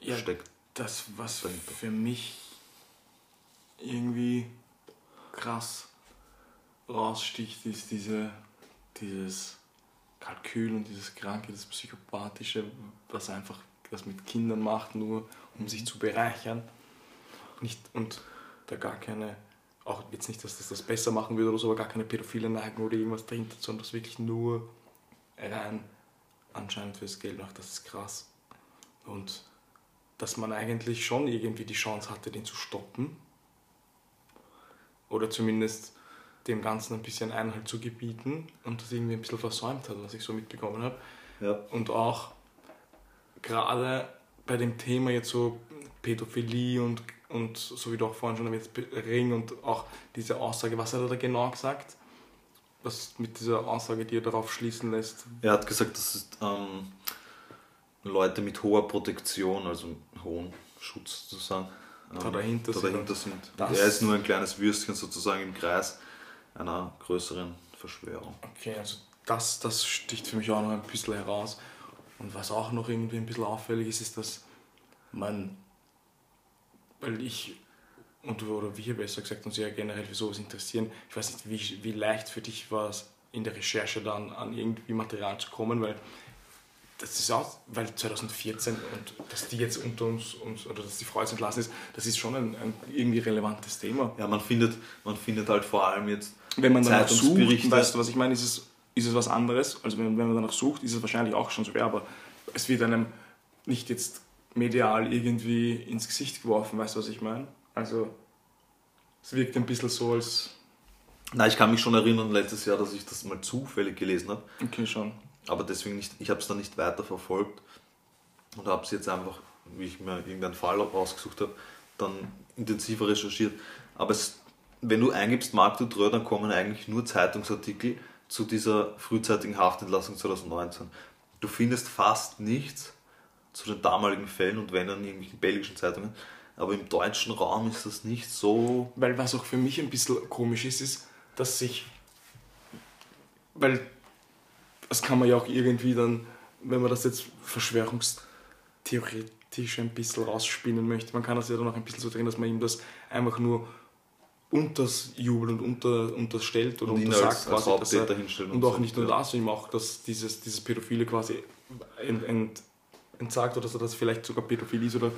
Ja, steckt? das, was dahinter? für mich irgendwie krass raussticht, ist diese, dieses Kalkül und dieses Kranke, das Psychopathische, was einfach das mit Kindern macht, nur um sich zu bereichern. Nicht, und da gar keine, auch jetzt nicht, dass das das besser machen würde oder so, aber gar keine pädophile Neigung oder irgendwas dahinter, sondern das wirklich nur rein anscheinend fürs Geld macht. Das ist krass. Und dass man eigentlich schon irgendwie die Chance hatte, den zu stoppen. Oder zumindest dem Ganzen ein bisschen Einhalt zu gebieten und das irgendwie ein bisschen versäumt hat, was ich so mitbekommen habe. Ja. Und auch gerade bei dem Thema jetzt so Pädophilie und, und so wie du auch vorhin schon erwähnt hast, Ring und auch diese Aussage, was hat er da genau gesagt? Was mit dieser Aussage, die er darauf schließen lässt, Er hat gesagt, dass ähm, Leute mit hoher Protektion, also hohen Schutz sozusagen, ähm, Da dahinter da sind. dahinter sind. Und er ist nur ein kleines Würstchen sozusagen im Kreis einer größeren Verschwörung. Okay, also das, das sticht für mich auch noch ein bisschen heraus. Und was auch noch irgendwie ein bisschen auffällig ist, ist, dass man, weil ich und oder wir besser gesagt uns ja generell für sowas interessieren, ich weiß nicht, wie, wie leicht für dich war es in der Recherche dann an irgendwie Material zu kommen, weil das ist auch, weil 2014 und dass die jetzt unter uns, uns oder dass die Frau jetzt entlassen ist, das ist schon ein, ein irgendwie relevantes Thema. Ja, man findet, man findet halt vor allem jetzt Wenn man danach sucht, weißt du, was ich meine, ist es, ist es was anderes. Also wenn, wenn man danach sucht, ist es wahrscheinlich auch schon schwer, aber es wird einem nicht jetzt medial irgendwie ins Gesicht geworfen, weißt du, was ich meine? Also es wirkt ein bisschen so, als... Na, ich kann mich schon erinnern, letztes Jahr, dass ich das mal zufällig gelesen habe, Okay, schon. aber deswegen nicht, ich habe es dann nicht weiter verfolgt und habe es jetzt einfach, wie ich mir irgendeinen Fall rausgesucht habe, dann intensiver recherchiert. Aber es, wenn du eingibst Marc Dutroux, dann kommen eigentlich nur Zeitungsartikel zu dieser frühzeitigen Haftentlassung 2019. Du findest fast nichts zu den damaligen Fällen und wenn dann in irgendwelchen belgischen Zeitungen. Aber im deutschen Raum ist das nicht so. Weil was auch für mich ein bisschen komisch ist, ist, dass sich... Weil das kann man ja auch irgendwie dann, wenn man das jetzt verschwörungstheoretisch ein bisschen rausspinnen möchte, man kann das ja dann auch ein bisschen so drehen, dass man ihm das einfach nur unters Jubel und unter, unterstellt oder Und untersagt als, als quasi, dass er, und so. auch nicht nur das, ihm auch, dass dieses, dieses Pädophile quasi ent, ent, entsagt oder dass er das vielleicht sogar Pädophilie ist oder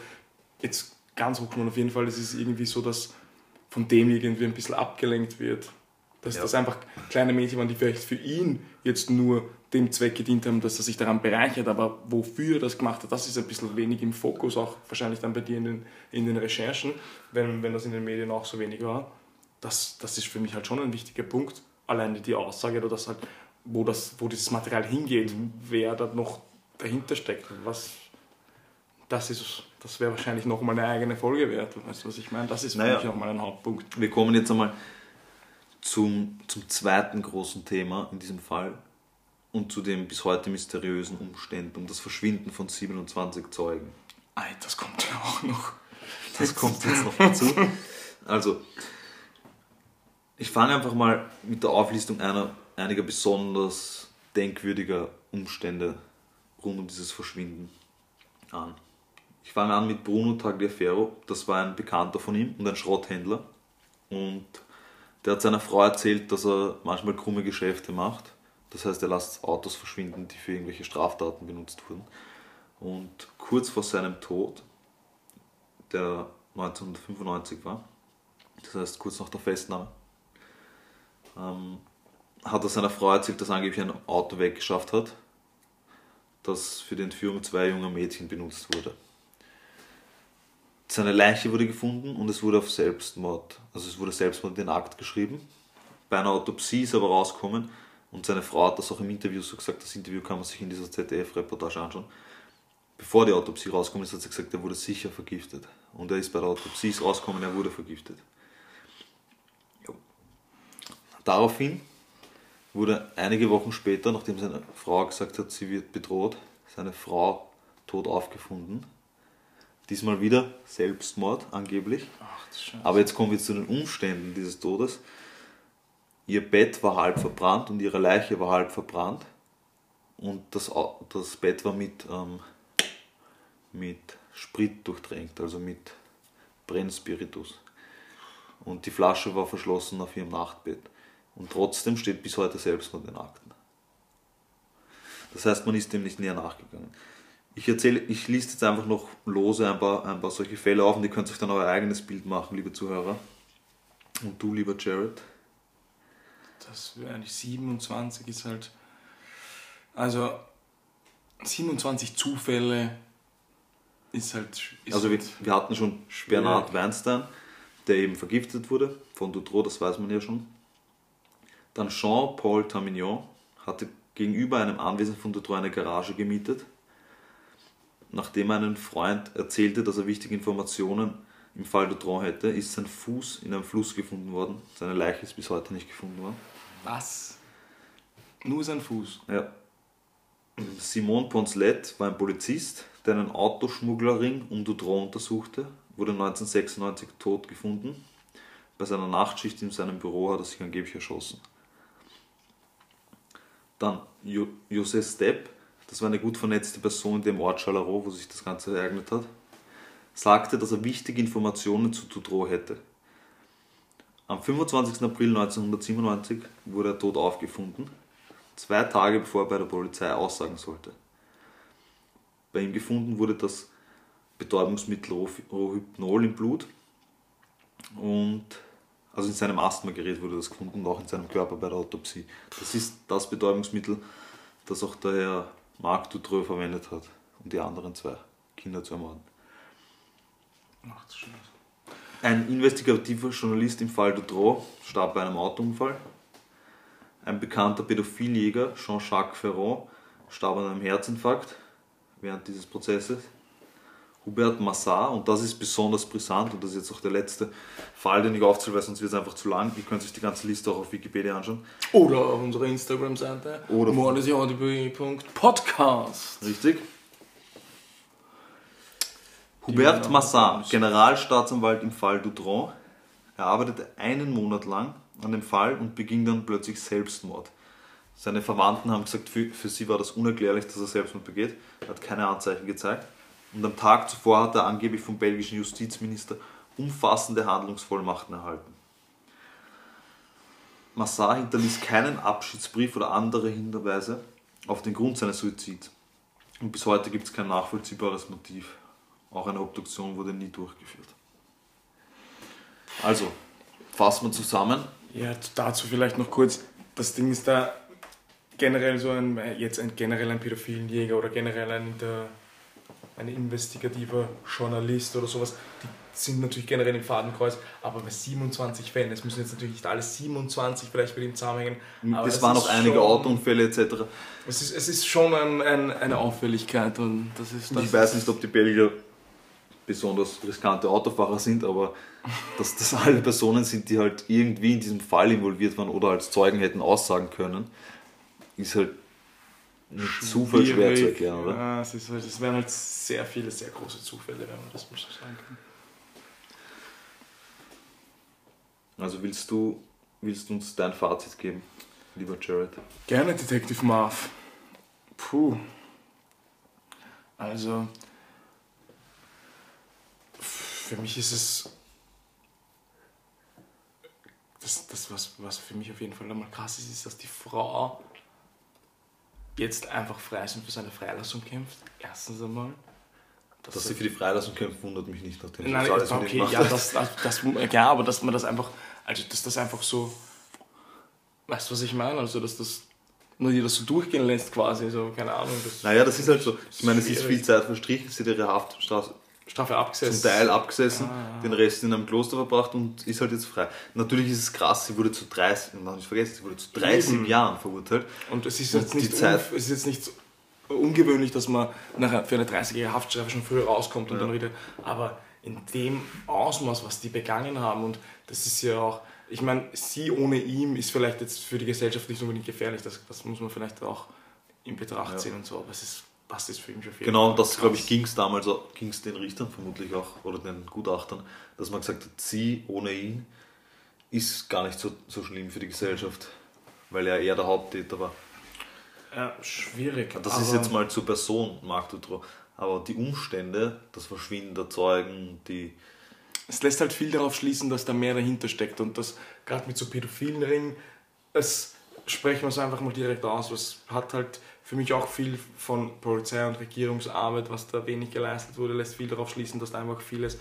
jetzt ganz hochgenommen auf jeden Fall, es ist irgendwie so, dass von dem irgendwie ein bisschen abgelenkt wird. Dass Ja. das einfach kleine Mädchen waren, die vielleicht für ihn jetzt nur dem Zweck gedient haben, dass er sich daran bereichert, aber wofür er das gemacht hat, das ist ein bisschen wenig im Fokus, auch wahrscheinlich dann bei dir in den, in den Recherchen, wenn, wenn das in den Medien auch so wenig war. Das, das ist für mich halt schon ein wichtiger Punkt. Alleine die Aussage, oder das halt, wo, das, wo dieses Material hingeht, wer da noch dahinter steckt. Was, das ist, das wäre wahrscheinlich noch mal eine eigene Folge wert. Weißt du, was ich meine? Das ist für Naja. mich nochmal ein Hauptpunkt. Wir kommen jetzt einmal zum, zum zweiten großen Thema in diesem Fall. und zu den bis heute mysteriösen Umständen um das Verschwinden von 27 Zeugen. Ei, das kommt ja auch noch. Das kommt jetzt noch dazu. Also, ich fange einfach mal mit der Auflistung einer, einiger besonders denkwürdiger Umstände rund um dieses Verschwinden an. Ich fange an mit Bruno Tagliaferro, das war ein Bekannter von ihm und ein Schrotthändler. Und der hat seiner Frau erzählt, dass er manchmal krumme Geschäfte macht. Das heißt, er lässt Autos verschwinden, die für irgendwelche Straftaten benutzt wurden. Und kurz vor seinem Tod, der 1995 war, das heißt kurz nach der Festnahme, ähm, hat er seiner Frau erzählt, dass er angeblich ein Auto weggeschafft hat, das für die Entführung zweier junger Mädchen benutzt wurde. Seine Leiche wurde gefunden und es wurde auf Selbstmord, also es wurde Selbstmord in den Akt geschrieben. Bei einer Autopsie ist aber rausgekommen, und seine Frau hat das auch im Interview so gesagt, das Interview kann man sich in dieser ZDF-Reportage anschauen. Bevor die Autopsie rausgekommen ist, hat sie gesagt, er wurde sicher vergiftet. Und er ist bei der Autopsie rausgekommen, er wurde vergiftet. Daraufhin wurde einige Wochen später, nachdem seine Frau gesagt hat, sie wird bedroht, seine Frau tot aufgefunden. Diesmal wieder Selbstmord angeblich. Ach, Aber jetzt kommen wir zu den Umständen dieses Todes. Ihr Bett war halb verbrannt und ihre Leiche war halb verbrannt. Und das, das Bett war mit, ähm, mit Sprit durchtränkt, also mit Brennspiritus. Und die Flasche war verschlossen auf ihrem Nachtbett. Und trotzdem steht bis heute Selbstmord in den Akten. Das heißt, man ist dem nicht näher nachgegangen. Ich erzähle, ich liste jetzt einfach noch lose ein paar, ein paar solche Fälle auf und ihr könnt euch dann euer eigenes Bild machen, liebe Zuhörer. Und du, lieber Jared? Das wäre eigentlich 27 ist halt. Also 27 Zufälle ist halt. Ist also wir, halt wir hatten schon schwer. Bernhard Weinstein, der eben vergiftet wurde von Dutroux, das weiß man ja schon. Dann Jean-Paul Tamignon hatte gegenüber einem Anwesen von Dutroux eine Garage gemietet nachdem er einem Freund erzählte, dass er wichtige Informationen im Fall Dutron hätte, ist sein Fuß in einem Fluss gefunden worden. Seine Leiche ist bis heute nicht gefunden worden. Was? Nur sein Fuß? Ja. Simon Poncelet war ein Polizist, der einen Autoschmugglerring um Dutron untersuchte, wurde 1996 tot gefunden. Bei seiner Nachtschicht in seinem Büro hat er sich angeblich erschossen. Dann jo José Stepp, das war eine gut vernetzte Person in dem Ort Chalareau, wo sich das Ganze ereignet hat, sagte, dass er wichtige Informationen zu Tudor hätte. Am 25. April 1997 wurde er tot aufgefunden, zwei Tage bevor er bei der Polizei aussagen sollte. Bei ihm gefunden wurde das Betäubungsmittel Rohypnol im Blut und also in seinem Asthmagerät wurde das gefunden und auch in seinem Körper bei der Autopsie. Das ist das Betäubungsmittel, das auch der Herr Marc Dutroux verwendet hat, um die anderen zwei Kinder zu ermorden. Ach, das stimmt. Ein investigativer Journalist im Fall Dutroux starb bei einem Autounfall. Ein bekannter Pädophiljäger, Jean-Jacques Ferrand, starb an einem Herzinfarkt während dieses Prozesses. Hubert Massard, und das ist besonders brisant, und das ist jetzt auch der letzte Fall, den ich aufzähle, weil sonst wird es einfach zu lang. Ihr könnt euch die ganze Liste auch auf Wikipedia anschauen. Oder auf unserer Instagram-Seite. Oder mordesjahrdebuy.podcast. Richtig. Hubert uns- Generalstaatsanwalt im Fall Dutron, er arbeitete einen Monat lang an dem Fall und beging dann plötzlich Selbstmord. Seine Verwandten haben gesagt, für, für sie war das unerklärlich, dass er Selbstmord begeht. Er hat keine Anzeichen gezeigt. Und am Tag zuvor hat er angeblich vom belgischen Justizminister umfassende Handlungsvollmachten erhalten. Massard hinterließ keinen Abschiedsbrief oder andere Hinweise auf den Grund seines Suizids. Und bis heute gibt es kein nachvollziehbares Motiv. Auch eine Obduktion wurde nie durchgeführt. Also, fassen wir zusammen. Ja, dazu vielleicht noch kurz. Das Ding ist da generell so ein, jetzt ein generell ein pädophilen Jäger oder generell ein, Inter, ein investigativer Journalist oder sowas, die sind natürlich generell im Fadenkreuz, aber bei 27 Fällen, es müssen jetzt natürlich nicht alle 27 vielleicht mit ihm zusammenhängen. es waren auch einige schon- Autounfälle etc. Es ist, es ist schon ein, ein, eine Auffälligkeit und das ist das ich weiß nicht, ob die Belgier besonders riskante Autofahrer sind, aber dass das alle Personen sind, die halt irgendwie in diesem Fall involviert waren oder als Zeugen hätten aussagen können, ist halt Nicht Zufall schwer zu erklären, oder? Ja, es, ist, halt- es wären halt sehr viele, sehr große Zufälle, wenn man das mal so sagen kann. Also willst du, willst du uns dein Fazit geben, lieber Jared? Gerne Detective Marv. Puh. Also, für mich ist es das, das was, was für mich auf jeden Fall einmal krass ist, ist, dass die Frau jetzt einfach frei ist und für seine Freilassung kämpft. Erstens einmal. Dass sie für die Freilassung kämpft, wundert mich nicht, nachdem sie Nein, das alles okay, gemacht ja, das, das, das, ja, aber dass man das einfach, also dass das einfach so, weißt du, was ich meine? Also, dass das nur dir das so durchgehen lässt quasi, so, keine Ahnung. Das Naja, das ist halt so. Ich meine, es ist viel Zeit verstrichen, sie hat ihre Haftstrafe Strafe abgesetzt. zum Teil abgesessen, Ah. den Rest in einem Kloster verbracht und ist halt jetzt frei. Natürlich ist es krass, sie wurde zu 30, noch nicht vergessen, sie wurde zu 30 Eben. Jahren verurteilt. Und es ist jetzt nicht, Zeit- es ist jetzt nicht so ungewöhnlich, dass man nachher für eine 30-jährige Haftstrafe schon früher rauskommt und Ja. dann wieder. Aber in dem Ausmaß, was die begangen haben, und das ist ja auch, ich meine, sie ohne ihm ist vielleicht jetzt für die Gesellschaft nicht unbedingt gefährlich, das, das muss man vielleicht auch in Betracht Ja. ziehen und so, aber es ist, das ist für ihn schon viel. Genau, und das, glaube ich, ging es damals, ging es den Richtern vermutlich auch, oder den Gutachtern, dass man gesagt hat, sie ohne ihn ist gar nicht so, so schlimm für die Gesellschaft, weil er eher der Haupttäter war. Ja, schwierig. Das ist jetzt mal zur Person, Marc Dutroux. Aber die Umstände, das Verschwinden der Zeugen, die. es lässt halt viel darauf schließen, dass da mehr dahinter steckt und das gerade mit so pädophilen Ringen, es sprechen wir es einfach mal direkt aus, was hat halt für mich auch viel von Polizei und Regierungsarbeit, was da wenig geleistet wurde, lässt viel darauf schließen, dass da einfach vieles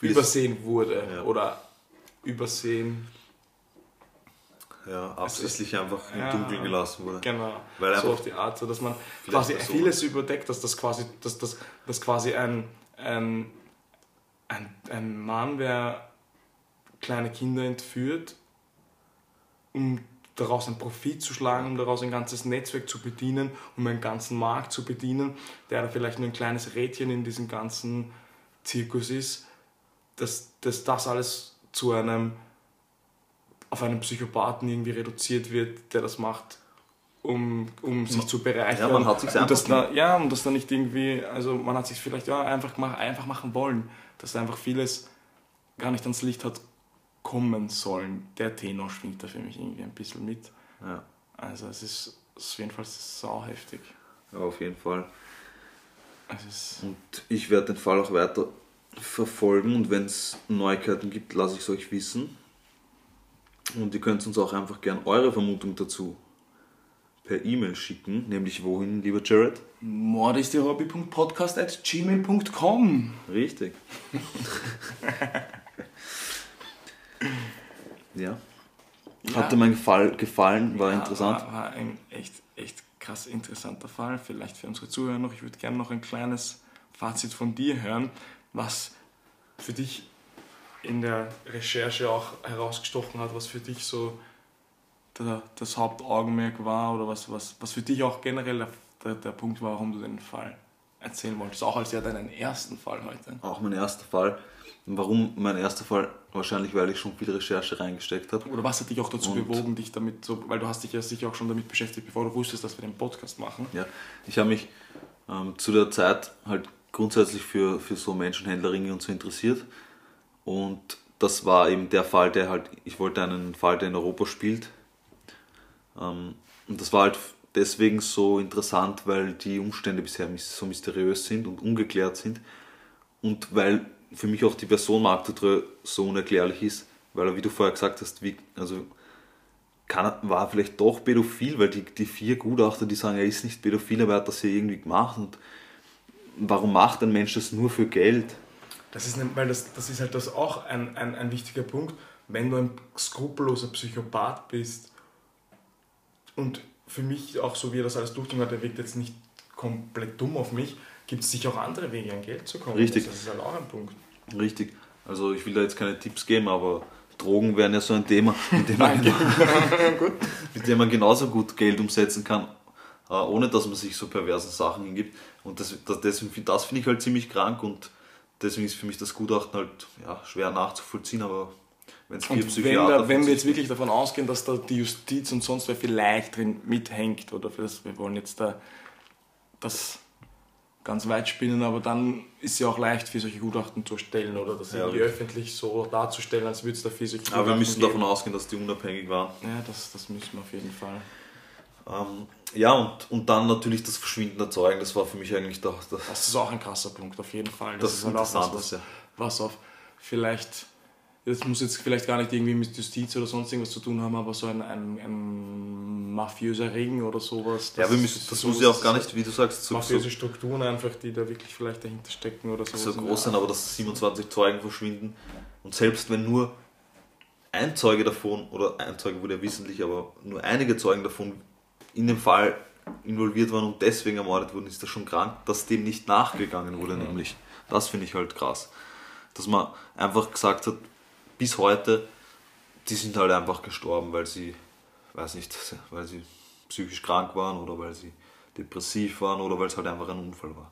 Vieles- übersehen wurde Ja. oder übersehen, ja, absichtlich einfach im Ja. Dunkeln gelassen wurde. genau, Weil so auf die Art, so dass man quasi vieles überdeckt, dass das quasi, dass das dass quasi ein, ein, ein, ein Mann, der kleine Kinder entführt, um daraus einen Profit zu schlagen, um daraus ein ganzes Netzwerk zu bedienen, um einen ganzen Markt zu bedienen, der da vielleicht nur ein kleines Rädchen in diesem ganzen Zirkus ist, dass, dass das alles zu einem auf einen Psychopathen irgendwie reduziert wird, der das macht, um, um sich zu bereichern. Ja, man hat sich's und einfach das da, Ja, und das dann nicht irgendwie, also man hat sich vielleicht ja, einfach, mach, einfach machen wollen, dass einfach vieles gar nicht ans Licht hat kommen sollen. Der Tenor schwingt da für mich irgendwie ein bisschen mit. Ja, Also es ist, auf jeden Fall sauheftig. ja, auf jeden Fall. Und ich werde den Fall auch weiter verfolgen und wenn es Neuigkeiten gibt, lasse ich es euch wissen. Und ihr könnt uns auch einfach gern eure Vermutung dazu per E-Mail schicken, nämlich wohin, lieber Jared? Mord ist die Hobby.podcast at gmail.com. Richtig. ja. Hat dir mein Fall gefallen, war interessant. War, war ein echt, echt krass interessanter Fall. Vielleicht für unsere Zuhörer noch. Ich würde gerne noch ein kleines Fazit von dir hören, was für dich in der Recherche auch herausgestochen hat, was für dich so der, das Hauptaugenmerk war oder was, was, was für dich auch generell der, der, der Punkt war, warum du den Fall erzählen wolltest. Auch als ja deinen ersten Fall heute. Auch mein erster Fall. Warum mein erster Fall? Wahrscheinlich, weil ich schon viel Recherche reingesteckt habe. Oder was hat dich auch dazu Und- bewogen, dich damit so, weil du hast dich ja sicher auch schon damit beschäftigt, bevor du wusstest, dass wir den Podcast machen. Ja, ich habe mich ähm, zu der Zeit halt grundsätzlich für, für so Menschenhändlerringe und so interessiert. Und das war eben der Fall, der halt, ich wollte einen Fall, der in Europa spielt. Ähm, und das war halt deswegen so interessant, weil die Umstände bisher so mysteriös sind und ungeklärt sind. Und weil für mich auch die Person Marc Dutroux so unerklärlich ist, weil er, wie du vorher gesagt hast, wie, also kann, er- war er vielleicht doch pädophil, weil die, die vier Gutachter, die sagen, er ist nicht pädophil, aber er hat das ja irgendwie gemacht. Und warum macht ein Mensch das nur für Geld? Das ist, weil das, das ist halt das auch ein, ein, ein wichtiger Punkt. Wenn du ein skrupelloser Psychopath bist und für mich auch so wie er das alles durchgezogen hat, der wirkt jetzt nicht komplett dumm auf mich, gibt es sicher auch andere Wege an Geld zu kommen. Richtig. Das ist halt auch ein Punkt. Richtig. Also ich will da jetzt keine Tipps geben, aber Drogen wären ja so ein Thema, mit dem man, mit dem man genauso gut Geld umsetzen kann, äh, ohne dass man sich so perversen Sachen hingibt. Und das, das, deswegen, das finde ich halt ziemlich krank und deswegen ist für mich das Gutachten halt ja, schwer nachzuvollziehen, aber Wenn es vier Und wenn, Psychiater da, wenn wir jetzt wirklich davon ausgehen, dass da die Justiz und sonst wer vielleicht drin mithängt, oder das, wir wollen jetzt da das ganz weit spinnen, aber dann ist es ja auch leicht für solche Gutachten zu erstellen oder das Ja, irgendwie richtig. öffentlich so darzustellen, als würde es dafür solche Aber wir müssen geben. davon ausgehen, dass die unabhängig waren. Ja, das, das müssen wir auf jeden Fall. Ähm, ja, und, und dann natürlich das Verschwinden der Zeugen, das war für mich eigentlich der, der, Das ist auch ein krasser Punkt, auf jeden Fall. das halt auch was, Interessanteste. was auf vielleicht, das muss jetzt vielleicht gar nicht irgendwie mit Justiz oder sonst irgendwas zu tun haben, aber so ein, ein, ein mafiöser Ring oder sowas. Ja, wir müssen, das muss ja auch gar nicht, wie du sagst, so, so, Mafiöse Strukturen einfach, die da wirklich vielleicht dahinter stecken oder so. so groß sein, aber dass 27 Zeugen verschwinden. Und selbst wenn nur ein Zeuge davon, oder ein Zeuge wurde ja wissentlich, aber nur einige Zeugen davon in dem Fall involviert waren und deswegen ermordet wurden, ist das schon krank, dass dem nicht nachgegangen wurde, nämlich. Das finde ich halt krass. Dass man einfach gesagt hat, bis heute, die sind halt einfach gestorben, weil sie, weiß nicht, weil sie psychisch krank waren oder weil sie depressiv waren oder weil es halt einfach ein Unfall war.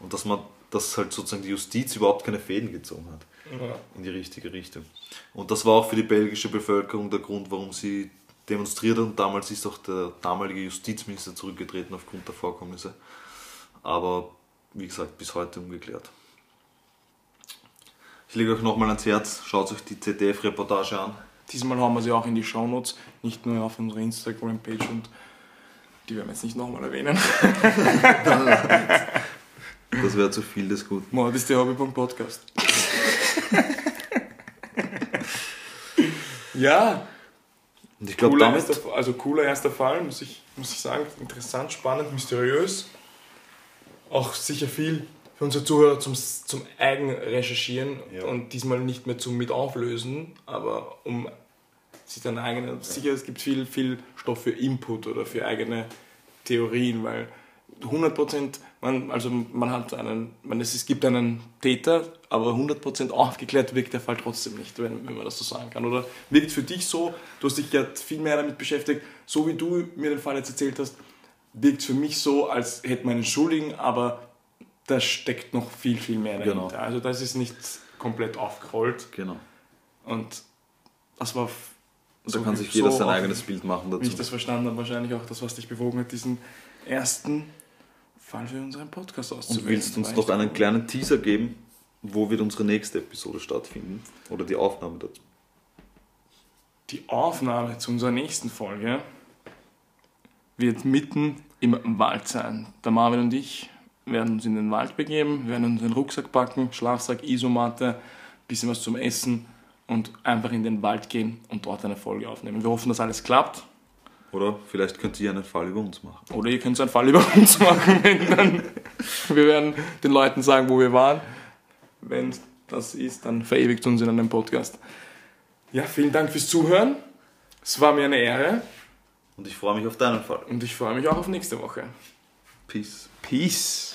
Und dass man, dass halt sozusagen die Justiz überhaupt keine Fäden gezogen hat Ja. in die richtige Richtung. Und das war auch für die belgische Bevölkerung der Grund, warum sie demonstriert. Und damals ist auch der damalige Justizminister zurückgetreten aufgrund der Vorkommnisse. Aber wie gesagt, bis heute ungeklärt. Ich lege euch nochmal ans Herz, schaut euch die ZDF-Reportage an. Diesmal haben wir sie auch in die Shownotes, nicht nur auf unserer Instagram-Page und die werden wir jetzt nicht nochmal erwähnen. Das wäre zu viel des Guten. Mord ist der Hobby.podcast. ja, Und ich glaube, damit erster, also cooler erster Fall, muss ich, muss ich sagen. Interessant, spannend, mysteriös. Auch sicher viel für unsere Zuhörer zum, zum Eigenrecherchieren Ja. und diesmal nicht mehr zum Mitauflösen, aber um sich dann eigene. Sicher, es gibt viel, viel Stoff für Input oder für eigene Theorien, weil 100% man, also man hat einen, man, es, es gibt einen Täter, aber 100% aufgeklärt wirkt der Fall trotzdem nicht, wenn, wenn man das so sagen kann. Oder wirkt für dich so, du hast dich ja viel mehr damit beschäftigt, so wie du mir den Fall jetzt erzählt hast, wirkt für mich so, als hätte man einen Schuldigen, aber da steckt noch viel, viel mehr dahinter. Genau. Also das ist nicht komplett aufgerollt genau. und das war Und da so kann sich jeder so sein eigenes Bild machen wie ich dazu. das verstanden habe, wahrscheinlich auch das, was dich bewogen hat, diesen ersten Fall für unseren Podcast auszuwählen. Und willst du uns noch einen kleinen Teaser geben, wo wird unsere nächste Episode stattfinden? Oder die Aufnahme dazu? Die Aufnahme zu unserer nächsten Folge wird mitten im Wald sein. Der Marvin und ich werden uns in den Wald begeben, werden uns den Rucksack packen, Schlafsack, Isomatte, bisschen was zum Essen und einfach in den Wald gehen und dort eine Folge aufnehmen. Wir hoffen, dass alles klappt. Oder vielleicht könnt ihr einen Fall über uns machen. Oder ihr könnt einen Fall über uns machen. Wir werden den Leuten sagen, wo wir waren. Wenn das ist, dann verewigt uns in einem Podcast. Ja, vielen Dank fürs Zuhören. Es war mir eine Ehre Und ich freue mich auf deinen Fall. und ich freue mich auch auf nächste Woche. Peace. Peace.